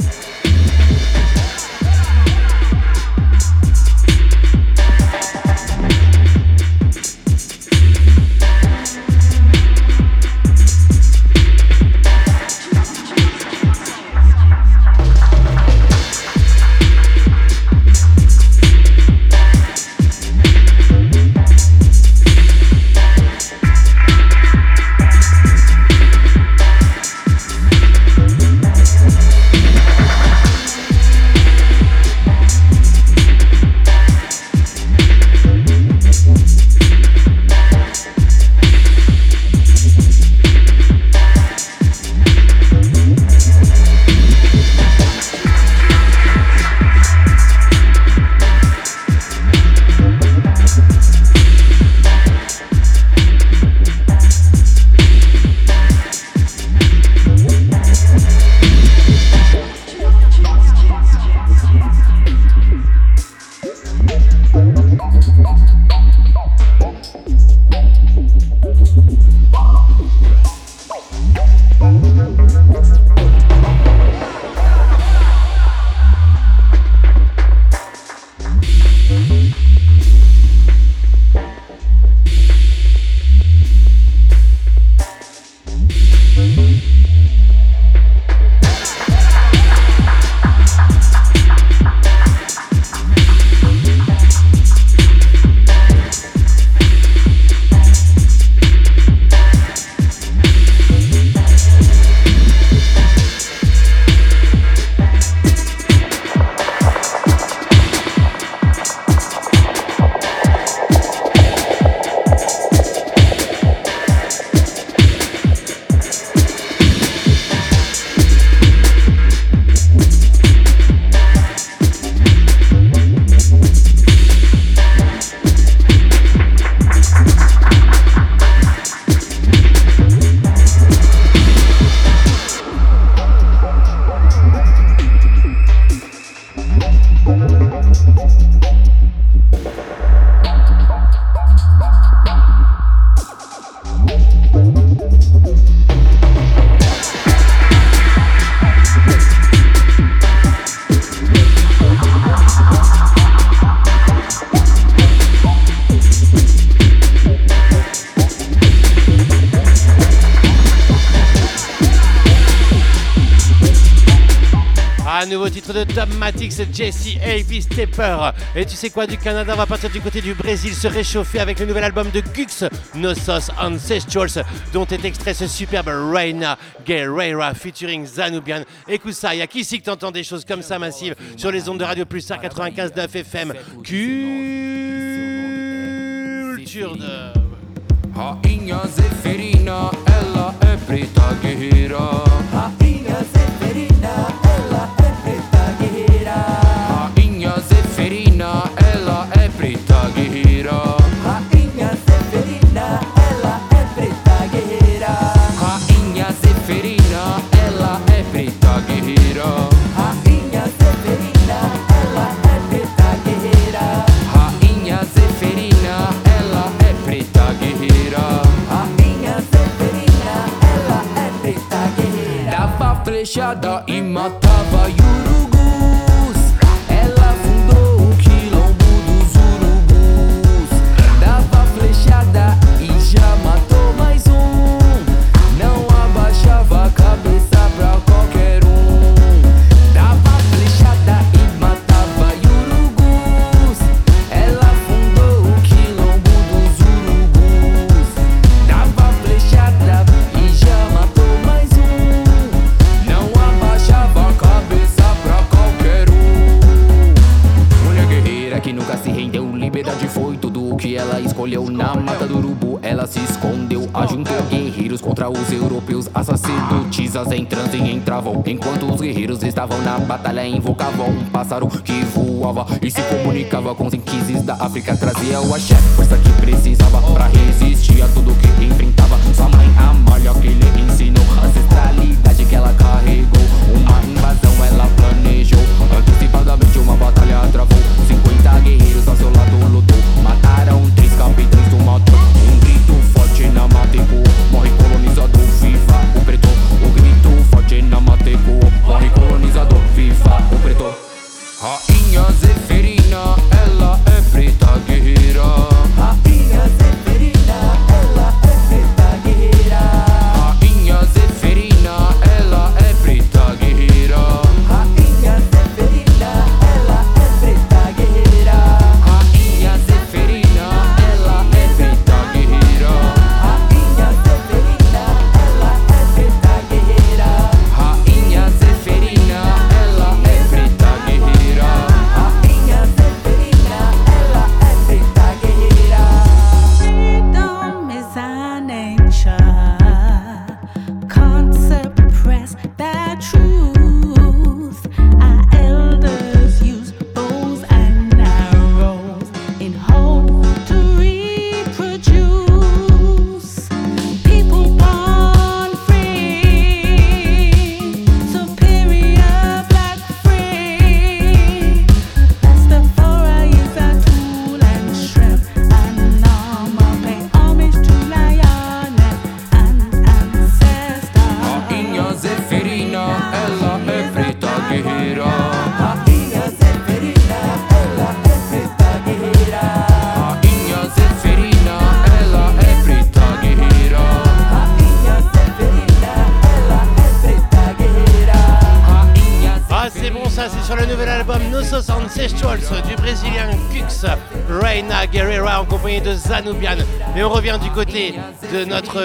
Jesse A.B. Stepper. Et tu sais quoi, du Canada, va partir du côté du Brésil se réchauffer avec le nouvel album de Gux, Nosos Ancestrals, dont est extrait ce superbe Reina Guerrera featuring Zanubian. Écoute ça, y qui ici que t'entends des choses comme ça massives sur les ondes de Radio Plus 95.9 FM. Culture de...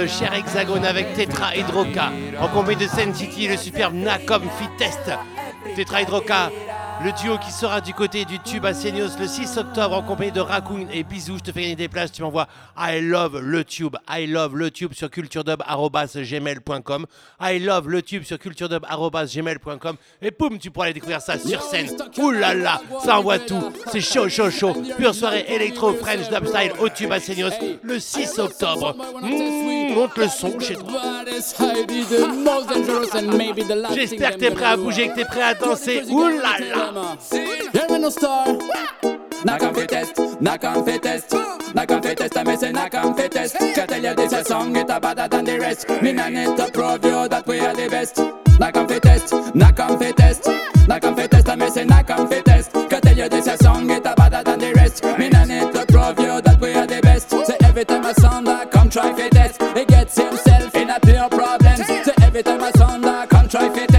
cher Hexagone avec Tetra Hydroca en compagnie de Sen City, le superbe Nacom Fit Test. Tetra Hydroca, le duo qui sera du côté du tube à Seignos le 6 octobre en compagnie de Raccoon et Bisous. Je te fais gagner des places, tu m'envoies I love le tube, I love le tube sur culturedub.gmail.com. I love le tube sur culturedub.gmail.com. Et poum, tu pourras aller découvrir ça sur scène. Ouh là là, ça envoie tout. C'est chaud, chaud, chaud. Pure soirée électro French dub style au tube à le 6 octobre. Mmh, monte le son chez toi. J'espère que t'es prêt à bouger, que t'es prêt à danser. Ouh là là. Knock on fit test, knock on fit test, knock on fit test, I may say on fit test. Can tell you this a song, it a better than the rest. Me nah need to prove you that we are the best. On fit test, on fit test, on fit test, I may say on fit test. Can tell you this a song, it a better than the rest. Me nah need to prove you that we are the best. Say every time I sound that come try fit test, he gets himself in a pure problems. Say every time I sound that come try fit test,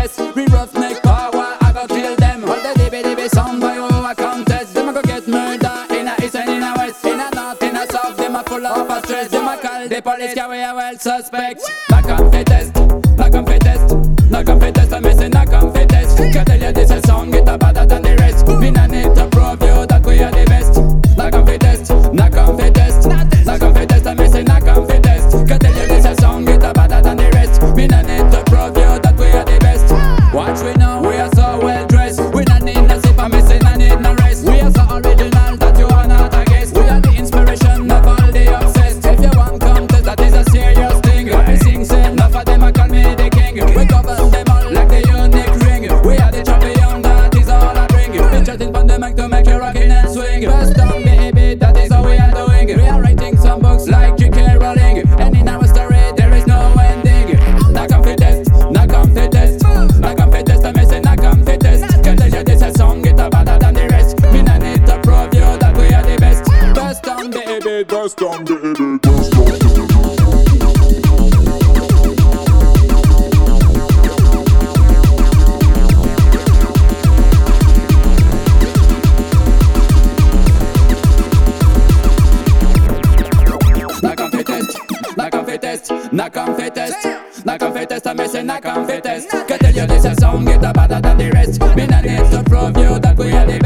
the police, can we a well suspect? Knock on fi test, knock on fi test, knock on fi test. I'm missing knock on fi test. Can tell you this a song, a better than the rest. Me nah need to prove you that we are the best. Test. Can tell you this song, a better than the rest. Me nah need to prove you that we are the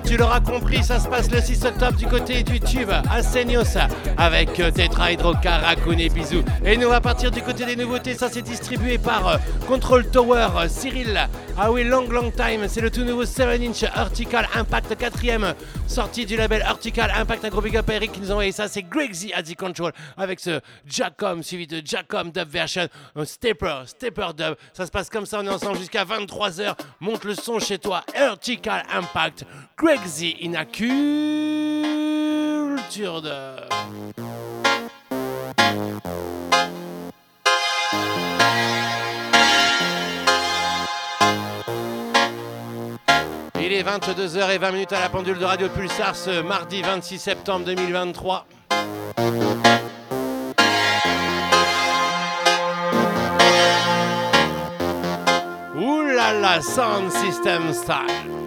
tu l'auras compris, ça se passe le 6 octobre du côté du tube à Seignos avec euh, Tetra Hydrocar, Raccoon et Bisous. Et nous, va partir du côté des nouveautés. Ça, c'est distribué par euh, Control Tower, euh, Cyril. Ah oui, Long Long Time. C'est le tout nouveau 7-inch Vertical Impact 4ème sorti du label Vertical Impact. Un gros big up à Eric qui nous a envoyé ça. C'est Greg Z at the Control avec ce Jacom suivi de Jacom Dub Version. Un stepper, stepper dub. Ça se passe comme ça. On est ensemble jusqu'à 23h. Monte le son chez toi. Vertical Impact. Greg Z in de. Il est 22h20 à la pendule de Radio Pulsar ce mardi 26 septembre 2023. Ouh là là, Sound System Style.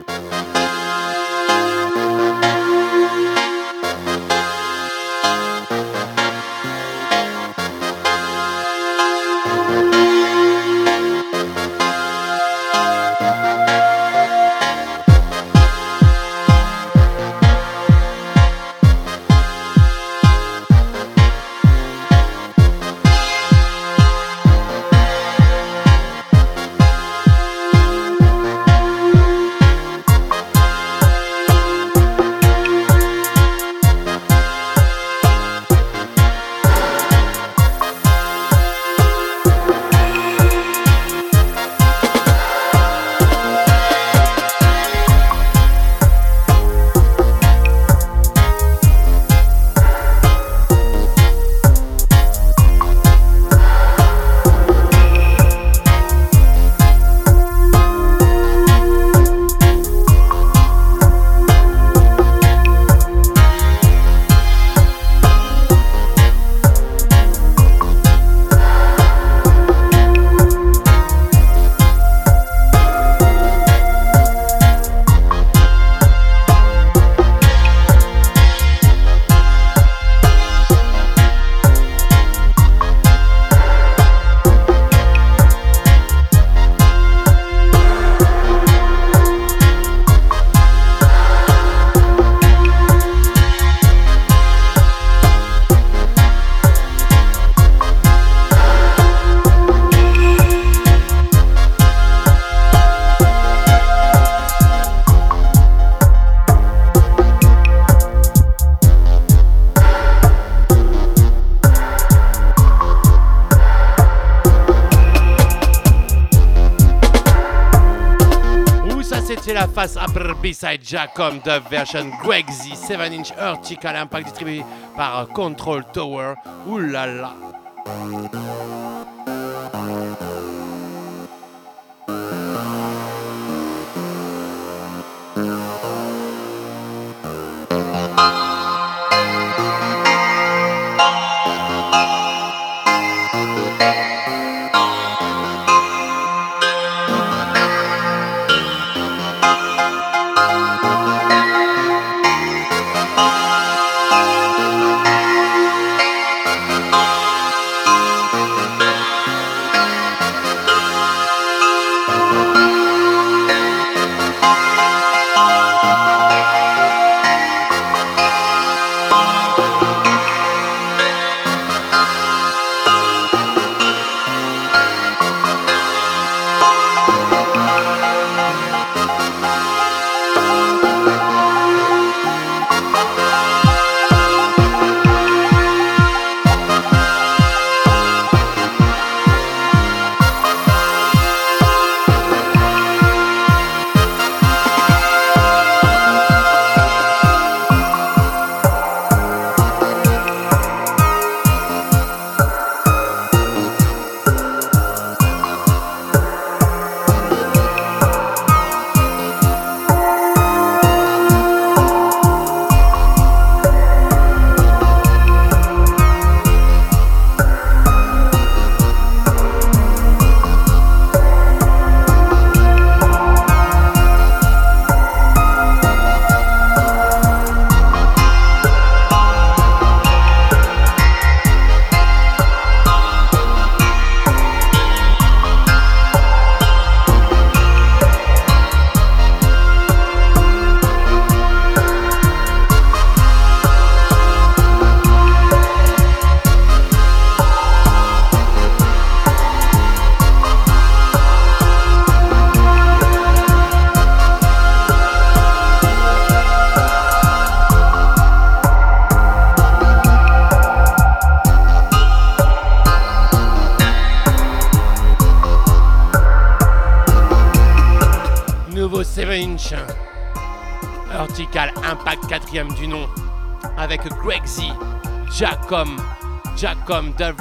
B-side Jacom Dub version Greg Z 7-inch Vertical Impact distribué par Control Tower. Ouh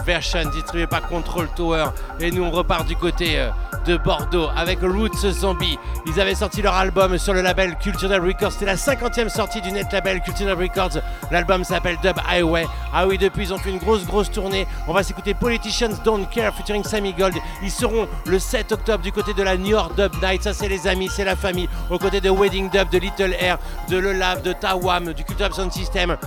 Version, distribué par Control Tower. Et nous, on repart du côté euh, de Bordeaux avec Roots Zombie. Ils avaient sorti leur album sur le label Cultural Records. C'était la 50e sortie du net label Cultural Records. L'album s'appelle Dub Highway. Ah oui, depuis, ils ont fait une grosse, grosse tournée. On va s'écouter Politicians Don't Care featuring Sammy Gold. Ils seront le 7 octobre du côté de la New York Dub Night. Ça, c'est les amis, c'est la famille. Aux côtés de Wedding Dub, de Little Air, de Le Lab, de Tawam, du Cultural Sound System.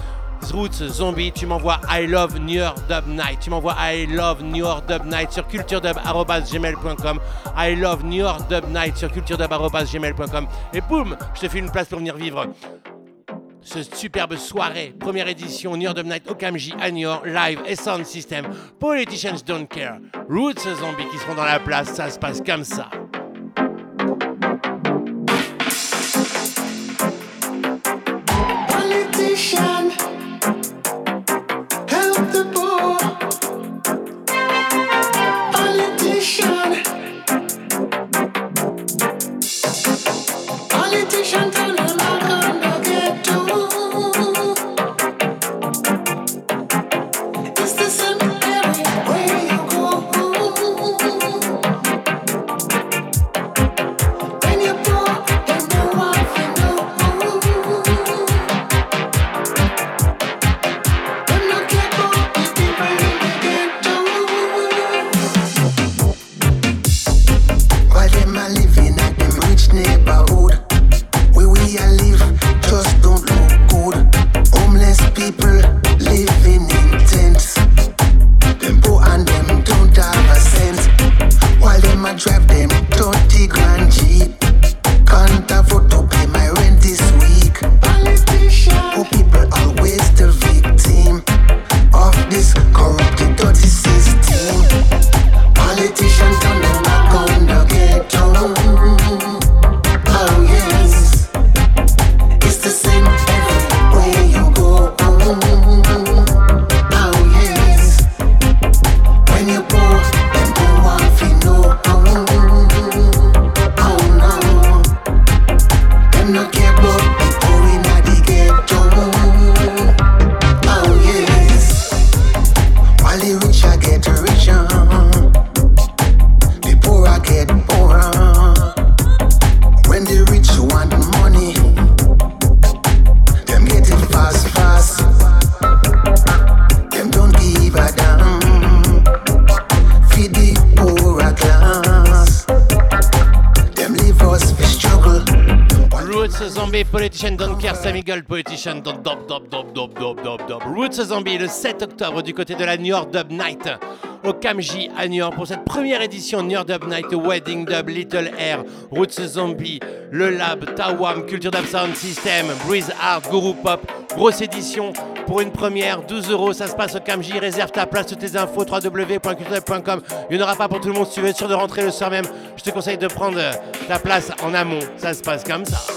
Roots Zombie, tu m'envoies I love New York Dub Night. Tu m'envoies I love New York Dub Night sur culturedub.gmail.com. I love New York Dub Night sur culturedub.gmail.com. Et boum, je te fais une place pour venir vivre ce superbe soirée, première édition New York Dub Night Okamji à New York, live et sound system. Politicians don't care. Roots Zombie qui seront dans la place, ça se passe comme ça. Dop Dop Dop Dop Dop Dop Dop. Roots Zombie le 7 octobre du côté de la New York Dub Night au Kamji à New York pour cette première édition New York Dub Night Wedding Dub Little Air, Roots Zombie, Le Lab, Tawam, Culture Dub Sound System, Breeze Art, Guru Pop, grosse édition pour une première, 12 euros, ça se passe au Kamji, réserve ta place, toutes tes infos, www.culturedub.com. Il n'y en aura pas pour tout le monde, si tu veux être sûr de rentrer le soir même, je te conseille de prendre ta place en amont, ça se passe comme ça.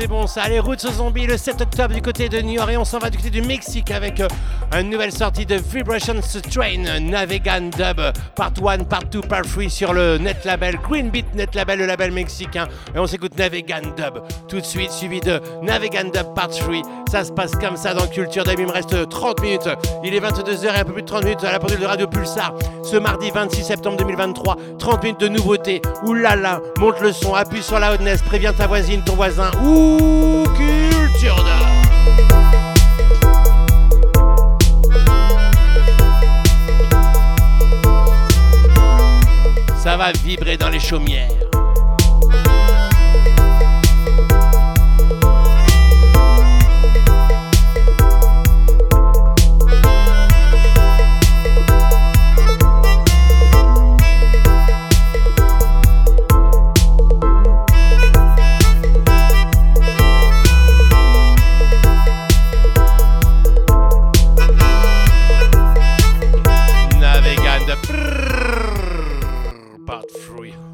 C'est bon ça, allez, Roots zombies le 7 octobre du côté de New York et on s'en va du côté du Mexique avec euh, une nouvelle sortie de Vibrations Train, Navegan Dub, Part 1, Part 2, Part 3 sur le net label Green Beat Net Label, le label mexicain. Et on s'écoute Navegan Dub tout de suite, suivi de Navegan Dub Part 3. Ça se passe comme ça dans Culture Dub, il me reste 30 minutes. Il est 22h et un peu plus de 30 minutes à la pendule de Radio Pulsar. Ce mardi 26 septembre 2023, 30 minutes de nouveautés. Ouh monte le son, appuie sur la hotness, préviens ta voisine, ton voisin. Ouh. Ça va vibrer dans les chaumières.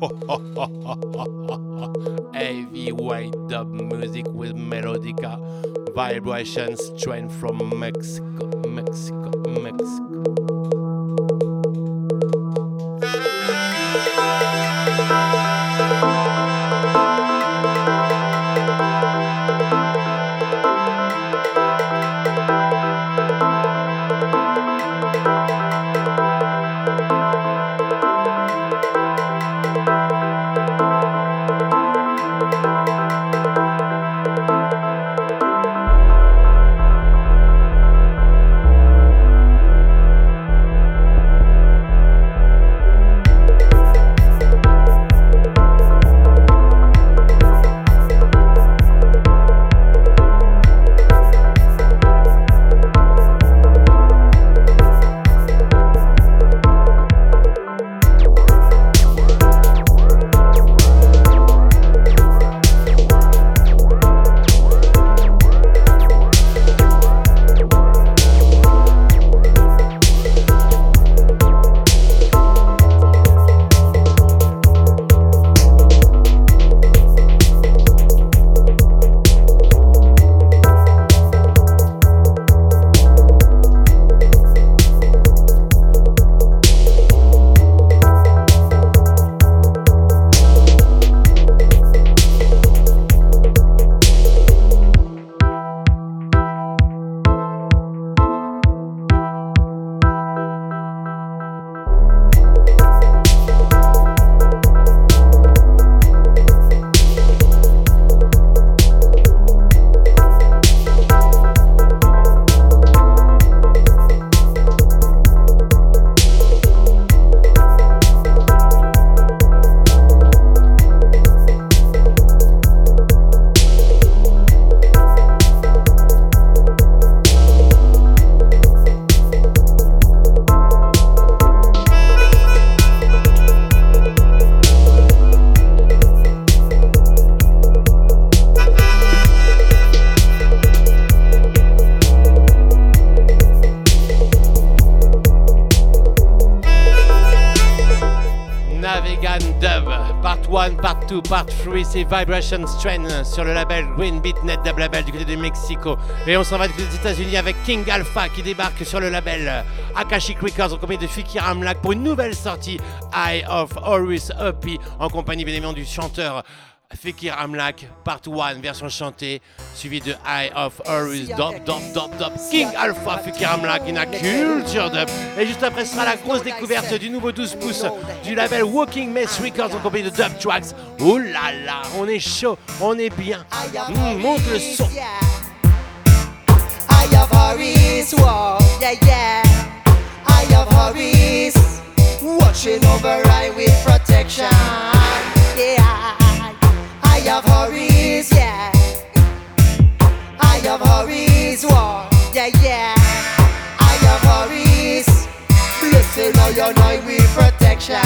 3 heavyweight dub music with melodica vibrations train from Mexico Mexico Mexico Navegan Dub, Part 1, Part 2, Part 3, c'est Vibration Strain sur le label Green Beat Net Dub Label du côté de Mexico. Et on s'en va du côté des États-Unis avec King Alpha qui débarque sur le label Akashic Records en compagnie de Fikir Amlak pour une nouvelle sortie Eye of Horus Uppy en compagnie bien évidemment du chanteur Fikir Amlak, Part 1, version chantée, suivi de Eye of Horus, Dop, Dop, Dop, Dop, King Alpha, Fikir Amlak, in a culture dub. Et juste après sera la grosse découverte du nouveau 12 pouces du label Walking Mess Records en compagnie de Dub Tracks. Oh là là, on est chaud, on est bien. Mmh, monte le son. I have Harris, whoa, yeah, yeah. I have Harris, watching over I with protection, have Harris, yeah. I have Harris, whoa, yeah, yeah. I have Harris, listen now you know with protection.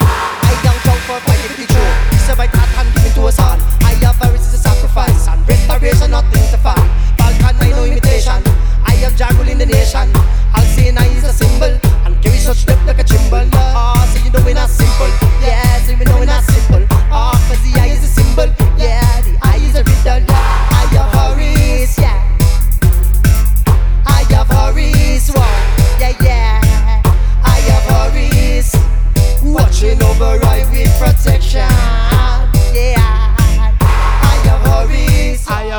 I am drunk for fighting to be true. Survive that give it to us all. I have Harris is a sacrifice and restoration, nothing to fight. Balkan, I no imitation. I am jungle in the nation. I'll say I is a symbol and carry such depth like a chimbal. Ah, so you know we're not simple. Yeah, so we know we're not simple.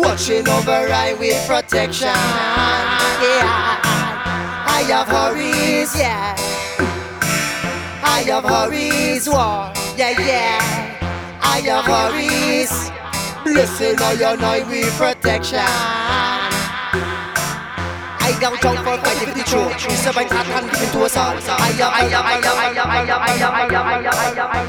watching over I with protection. Yeah, I have worries. yeah. I have worries. war, yeah, yeah. I have worries. Blessing I your night with protection. I am down for fighting the church. Seven at hand given to us all. I am, I am, I am, I am, I am, I am, I am, I am.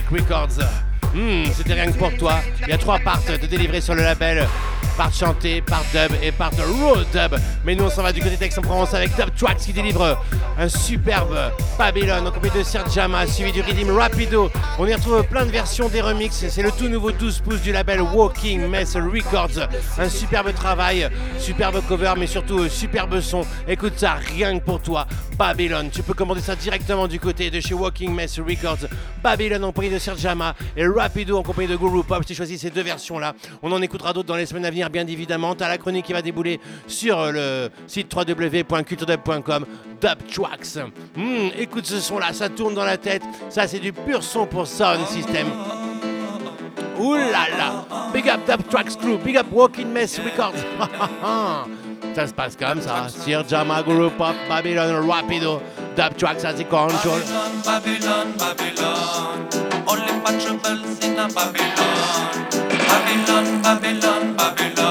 Records. Hmm, c'était rien que pour toi. Il y a trois parts de délivrer sur le label. Part chanté, part dub et part road dub. Mais nous on s'en va du côté d'Aix-en-Provence avec Dub Tracks qui délivre un superbe Babylon en compagnie de Serge Jama suivi du Rhythm Rapido. On y retrouve plein de versions des remixes. C'est le tout nouveau 12 pouces du label Walking Mess Records. Un superbe travail, superbe cover mais surtout superbe son. Écoute ça, rien que pour toi. Babylon, tu peux commander ça directement du côté de chez Walking Mess Records. Babylon en compagnie de Serge Jama et Rapido en compagnie de Guru Pop. J'ai choisi ces deux versions là. On en écoutera d'autres dans les semaines à venir, bien évidemment. T'as la chronique qui va débouler sur le site www.culturedub.com. Dub Tracks. Hmm, écoute ce son là, ça tourne dans la tête. Ça, c'est du pur son pour Sound System. Ouh là! Big up Dub Tracks Crew, big up Walking Mess Records. ça se passe comme ça. Sir Jama Pop, Babylon Rapido, Dub Tracks as the control. Babylon, Babylon, only my troubles in a Babylon. Babylon, Babylon, Babylon,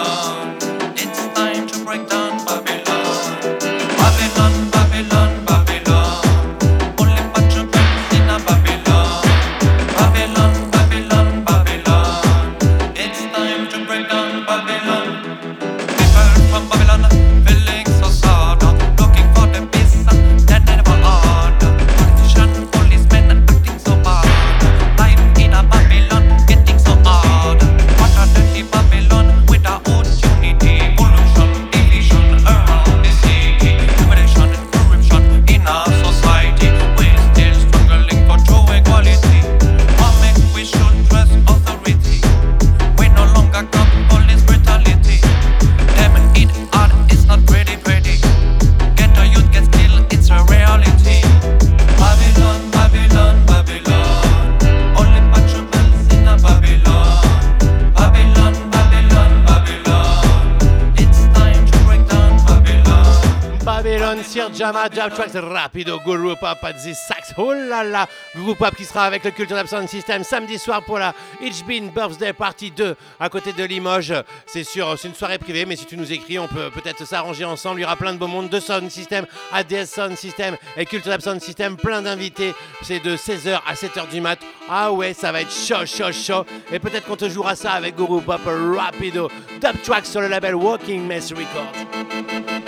Jama, Jab Tracks, Rapido, Guru Pop, Adzi Sax, oh là là, Guru Pop qui sera avec le Culture Lab Sound System samedi soir pour la It's Been Birthday Party 2 à côté de Limoges. C'est sûr, c'est une soirée privée, mais si tu nous écris, on peut peut-être s'arranger ensemble. Il y aura plein de beaux mondes de Sound System, ADS Sound System et Culture Lab Sound System, plein d'invités. C'est de 16h à 7h du mat. Ah ouais, ça va être chaud, chaud, chaud. Et peut-être qu'on te jouera ça avec Guru Pop, Rapido, Dub Tracks sur le label Walking Mess Records.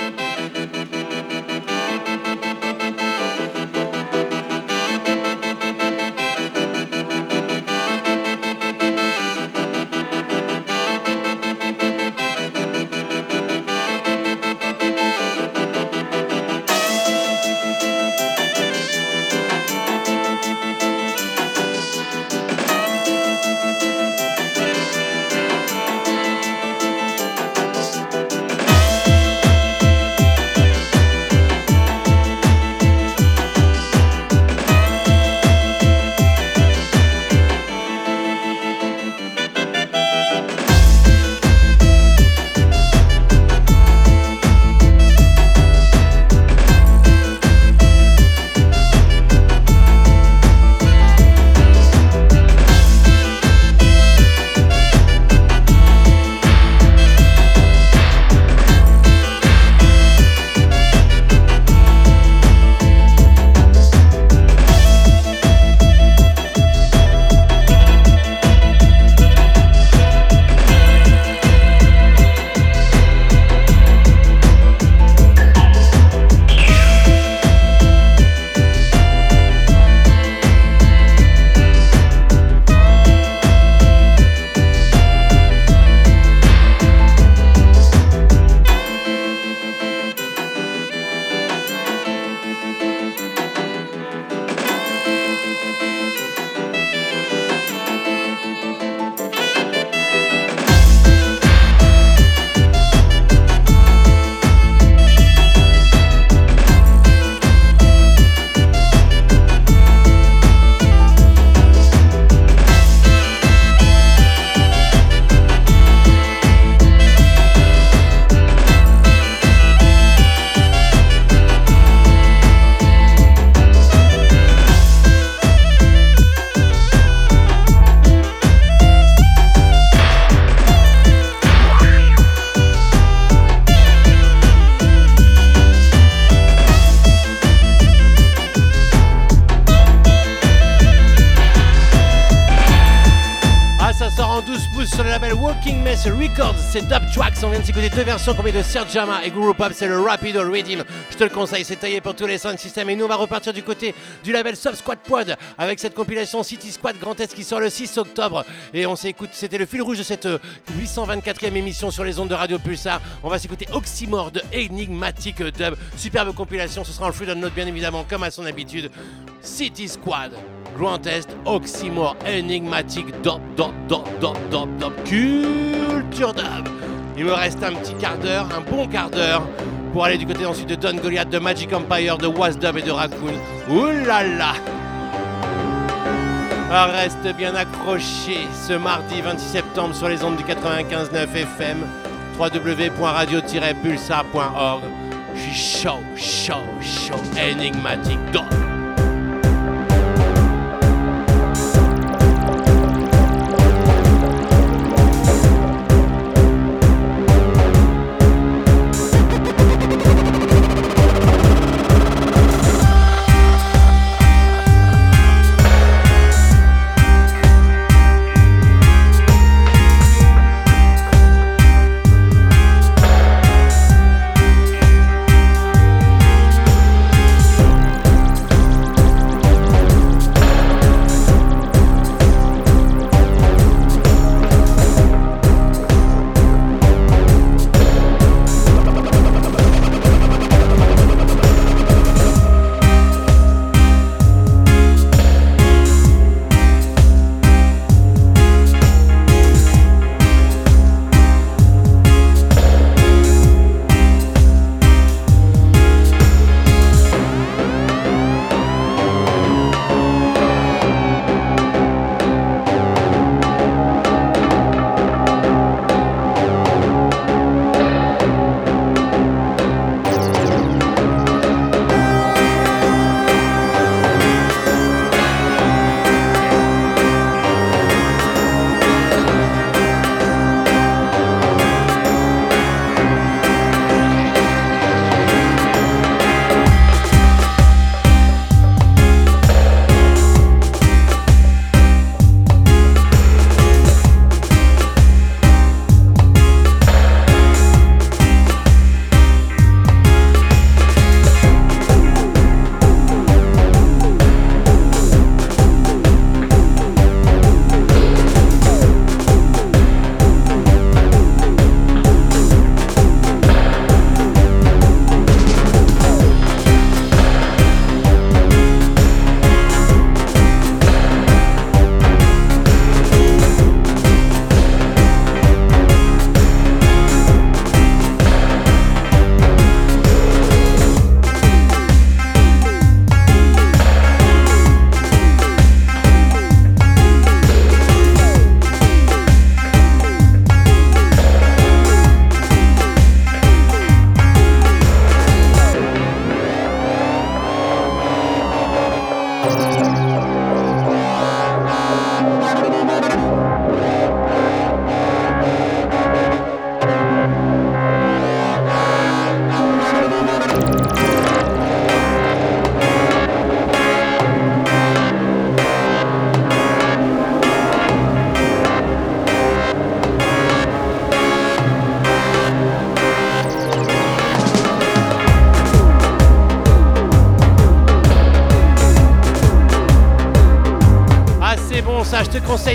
S'écouter deux versions combinées de Serge Jama et Guru Pop. C'est le Rapido Redeem. Je te le conseille, c'est taillé pour tous les sound systems. Et nous, on va repartir du côté du label Sub Squad Pod avec cette compilation City Squad Grand Est qui sort le 6 octobre. Et on s'écoute, c'était le fil rouge de cette euh, 824e émission sur les ondes de Radio Pulsar. On va s'écouter Oxymore de Enigmatic Dub. Superbe compilation. Ce sera en free download, bien évidemment, comme à son habitude. City Squad. Grand Est, Oxymore, Enigmatic, Dop, Dop, Dop, Dop, Dop, Dop, Culture Dub. Il me reste un petit quart d'heure, un bon quart d'heure, pour aller du côté ensuite de Don Goliath, de Magic Empire, de Was Dub et de Raccoon. Ouh Ah, Reste bien accroché ce mardi 26 septembre sur les ondes du 95.9 FM, www.radio-pulsar.org. Je suis chaud, chaud, chaud, Enigmatic, Dop.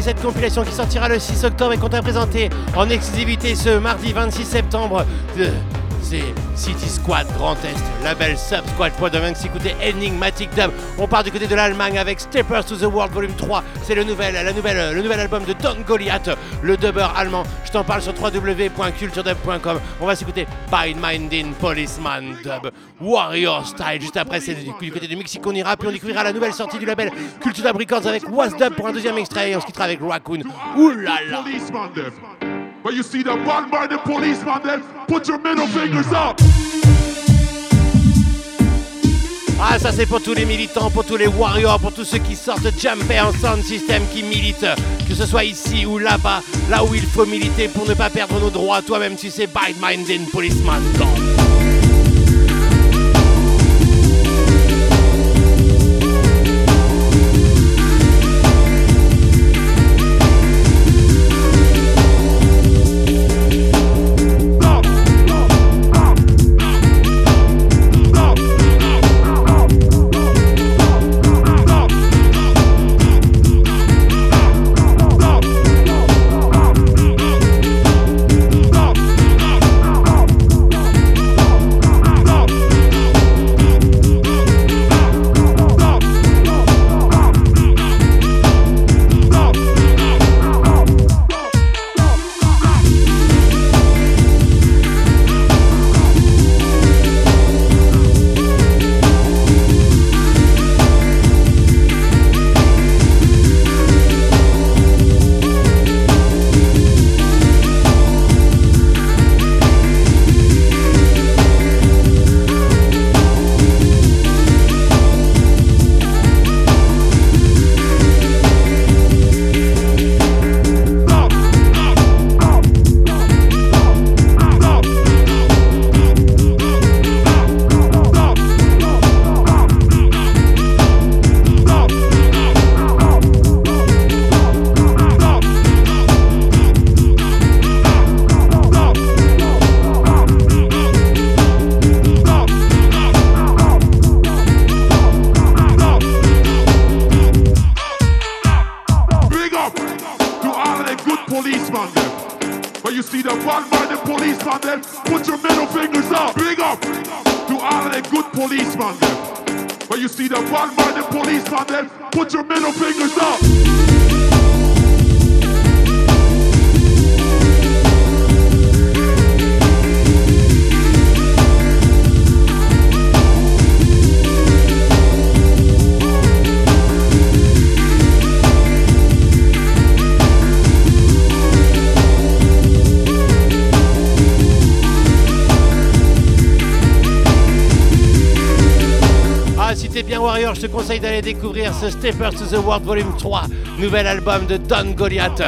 Cette compilation qui sortira le 6 octobre et qu'on t'a présenté en exclusivité ce mardi 26 septembre. C'est City Squad Grand Est, label Sub Squad Point de écouter Enigmatic Dub. On part du côté de l'Allemagne avec Steppers to the World Volume 3. C'est le nouvel, le nouvel album de Don Goliath, le dubber allemand. Je t'en parle sur www.culturedub.com. On va s'écouter Minding Policeman Dub Warrior Style. Juste après, c'est du, côté du Mexique qu'on ira. Puis on découvrira la nouvelle sortie du label Culture Dub Records avec Was Dub pour un deuxième extrait. Et on se quittera avec Raccoon. Them. When you see the one by the policeman put your middle fingers up. Ah, ça c'est pour tous les militants, pour tous les warriors, pour tous ceux qui sortent jumper en sound system qui militent, que ce soit ici ou là-bas, là où il faut militer pour ne pas perdre nos droits. Toi-même, tu sais, Bite Minding Policeman. Dog. D'aller découvrir ce Steppers to the World Volume 3, nouvel album de Don Goliath.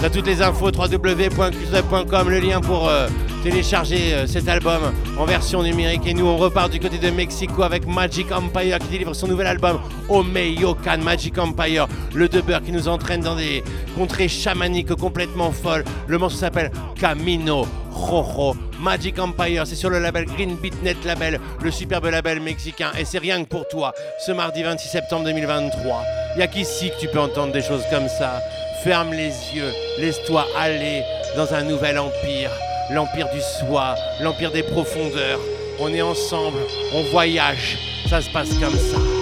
T'as toutes les infos www.culturedub.com, le lien pour euh, télécharger euh, cet album en version numérique. Et nous, on repart du côté de Mexico avec Magic Empire qui délivre son nouvel album Omeyokan Magic Empire, le dubber qui nous entraîne dans des contrées chamaniques complètement folles. Le morceau s'appelle Camino Rojo. Magic Empire, c'est sur le label Green Beat Net Label, le superbe label mexicain. Et c'est rien que pour toi, ce mardi 26 septembre 2023. Il y a qu'ici que tu peux entendre des choses comme ça? Ferme les yeux, laisse-toi aller dans un nouvel empire. L'empire du soi, l'empire des profondeurs. On est ensemble, on voyage. Ça se passe comme ça.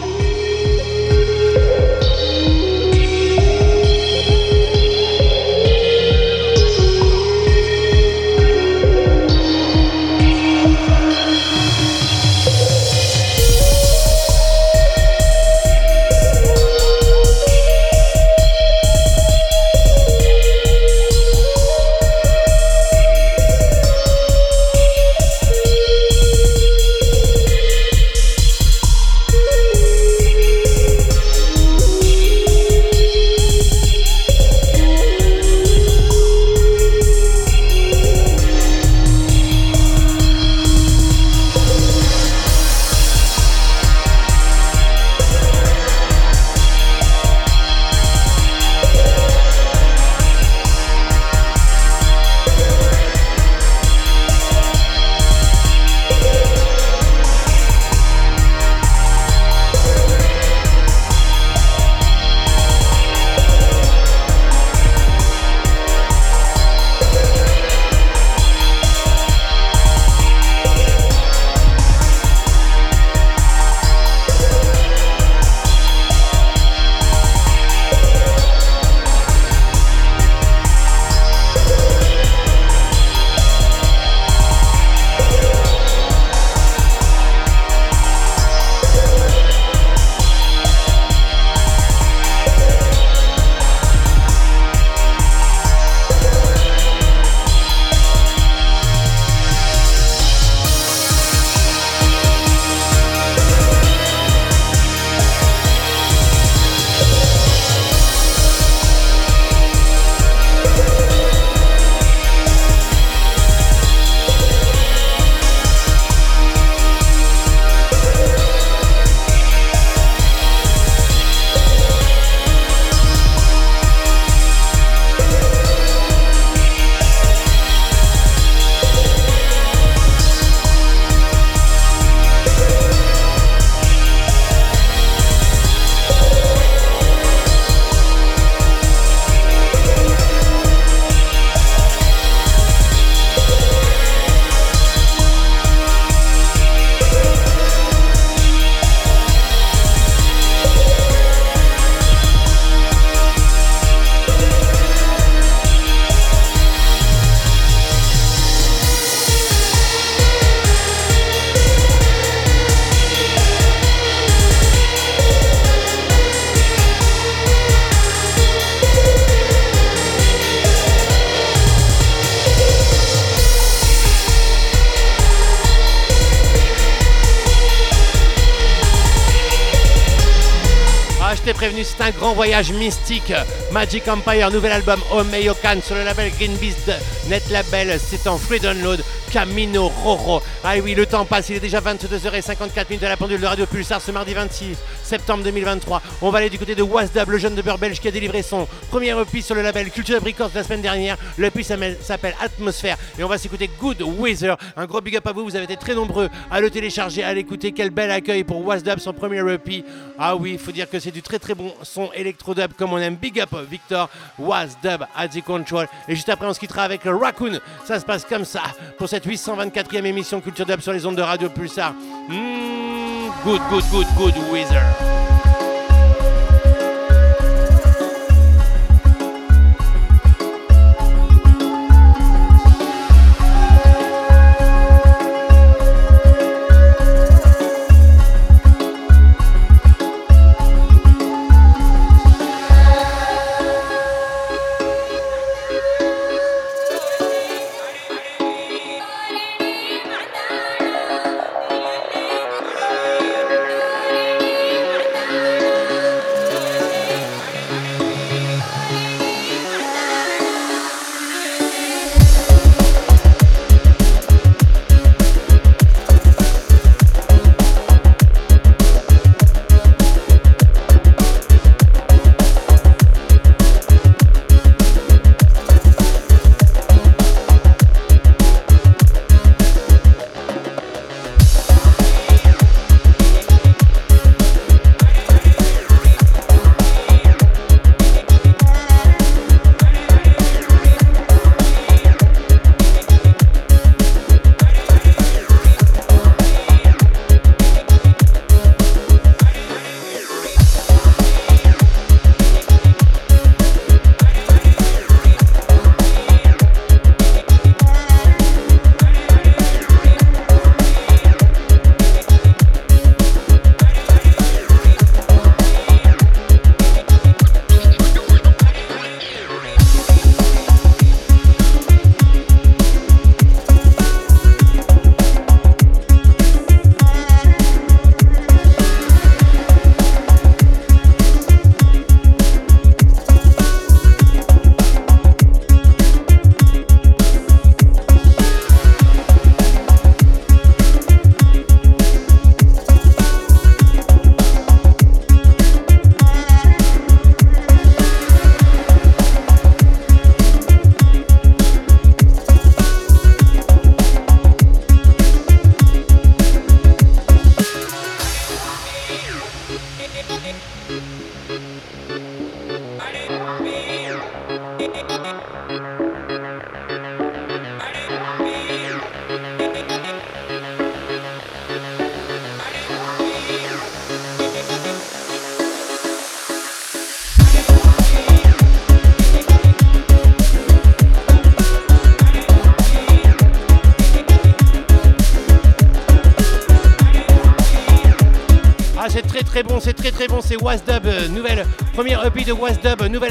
Un grand voyage mystique. Magic Empire, nouvel album Omeyokan sur le label Green Beast Net Label. C'est en free download. Camino Roro. Ah oui, le temps passe, il est déjà 22h54 minutes à la pendule de Radio Pulsar ce mardi 26 septembre 2023. On va aller du côté de Wasdub, le jeune de belge qui a délivré son premier EP sur le label Culture Records la semaine dernière. Le EP s'appelle Atmosphère et on va s'écouter Good Weather. Un gros big up à vous, vous avez été très nombreux à le télécharger, à l'écouter. Quel bel accueil pour Wasdub, son premier EP. Ah oui, il faut dire que c'est du très très bon son électro-dub comme on aime. Big up Victor Wasdub at the control. Et juste après, on se quittera avec Raccoon. Ça se passe comme ça pour cette 824e émission Culture Dub sur les ondes de Radio Pulsar. Mm, good, good, good, good weather. you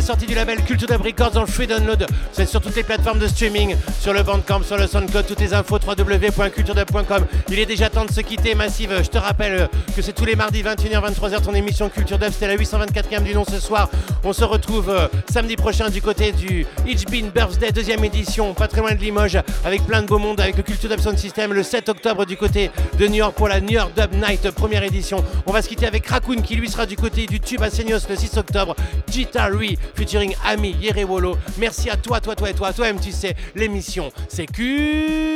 eso label Culture Dub Records dans le free download. C'est sur toutes les plateformes de streaming, sur le Bandcamp, sur le SoundCloud, toutes les infos www.culturedub.com. Il est déjà temps de se quitter, Massive. Je te rappelle que c'est tous les mardis 21h 23h ton émission Culture Dub, c'était la 824e du nom ce soir. On se retrouve euh, samedi prochain du côté du It's Been Birthday deuxième édition, pas très loin de Limoges, avec plein de beau monde, avec le Culture Dub Sound System le 7 octobre du côté de New York pour la New York Dub Night première édition. On va se quitter avec Raccoon qui lui sera du côté du Tube à Seignos le 6 octobre. Rui featuring Ami Yerewolo. Merci à toi, toi, toi et toi. Toi-même, tu sais, l'émission, c'est Culture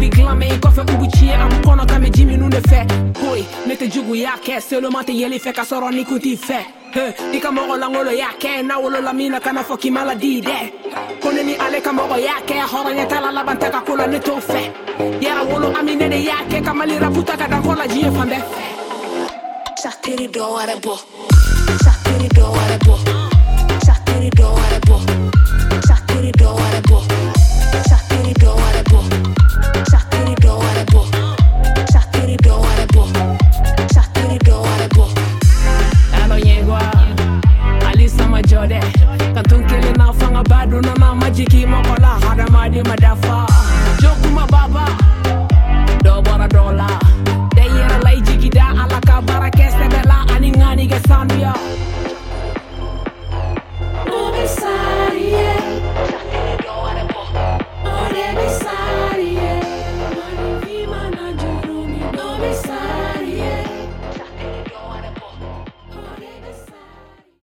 bi gilan mɛ i kɔfɛ u bi tiɲɛ a kɔnɔ kan bɛ ji minnu de fɛ hoyi ne tɛ jugu y'a kɛ seloma tɛ yeli fɛ ka sɔrɔ ni kun t'i fɛ i ka mɔgɔ lankolo y'a kɛ n'a wolola min na kana fɔ k'i ma ladi dɛ ko ne ni ale ka mɔgɔ y'a kɛ hɔrɔnya t'a la laban tɛ ka ko la ne t'o fɛ yɛrɛ wolo ami ne de y'a kɛ ka mali raputa ka dan ko la diɲɛ fan bɛɛ fɛ satiri dɔ wɛrɛ bɔ satiri dɔ wɛrɛ bɔ satiri kama bado na mama jikima kola haramadi madafa. Jokuma baba dobara dola. Deyera lay jigida alaka bara kese bela ani ngani sambia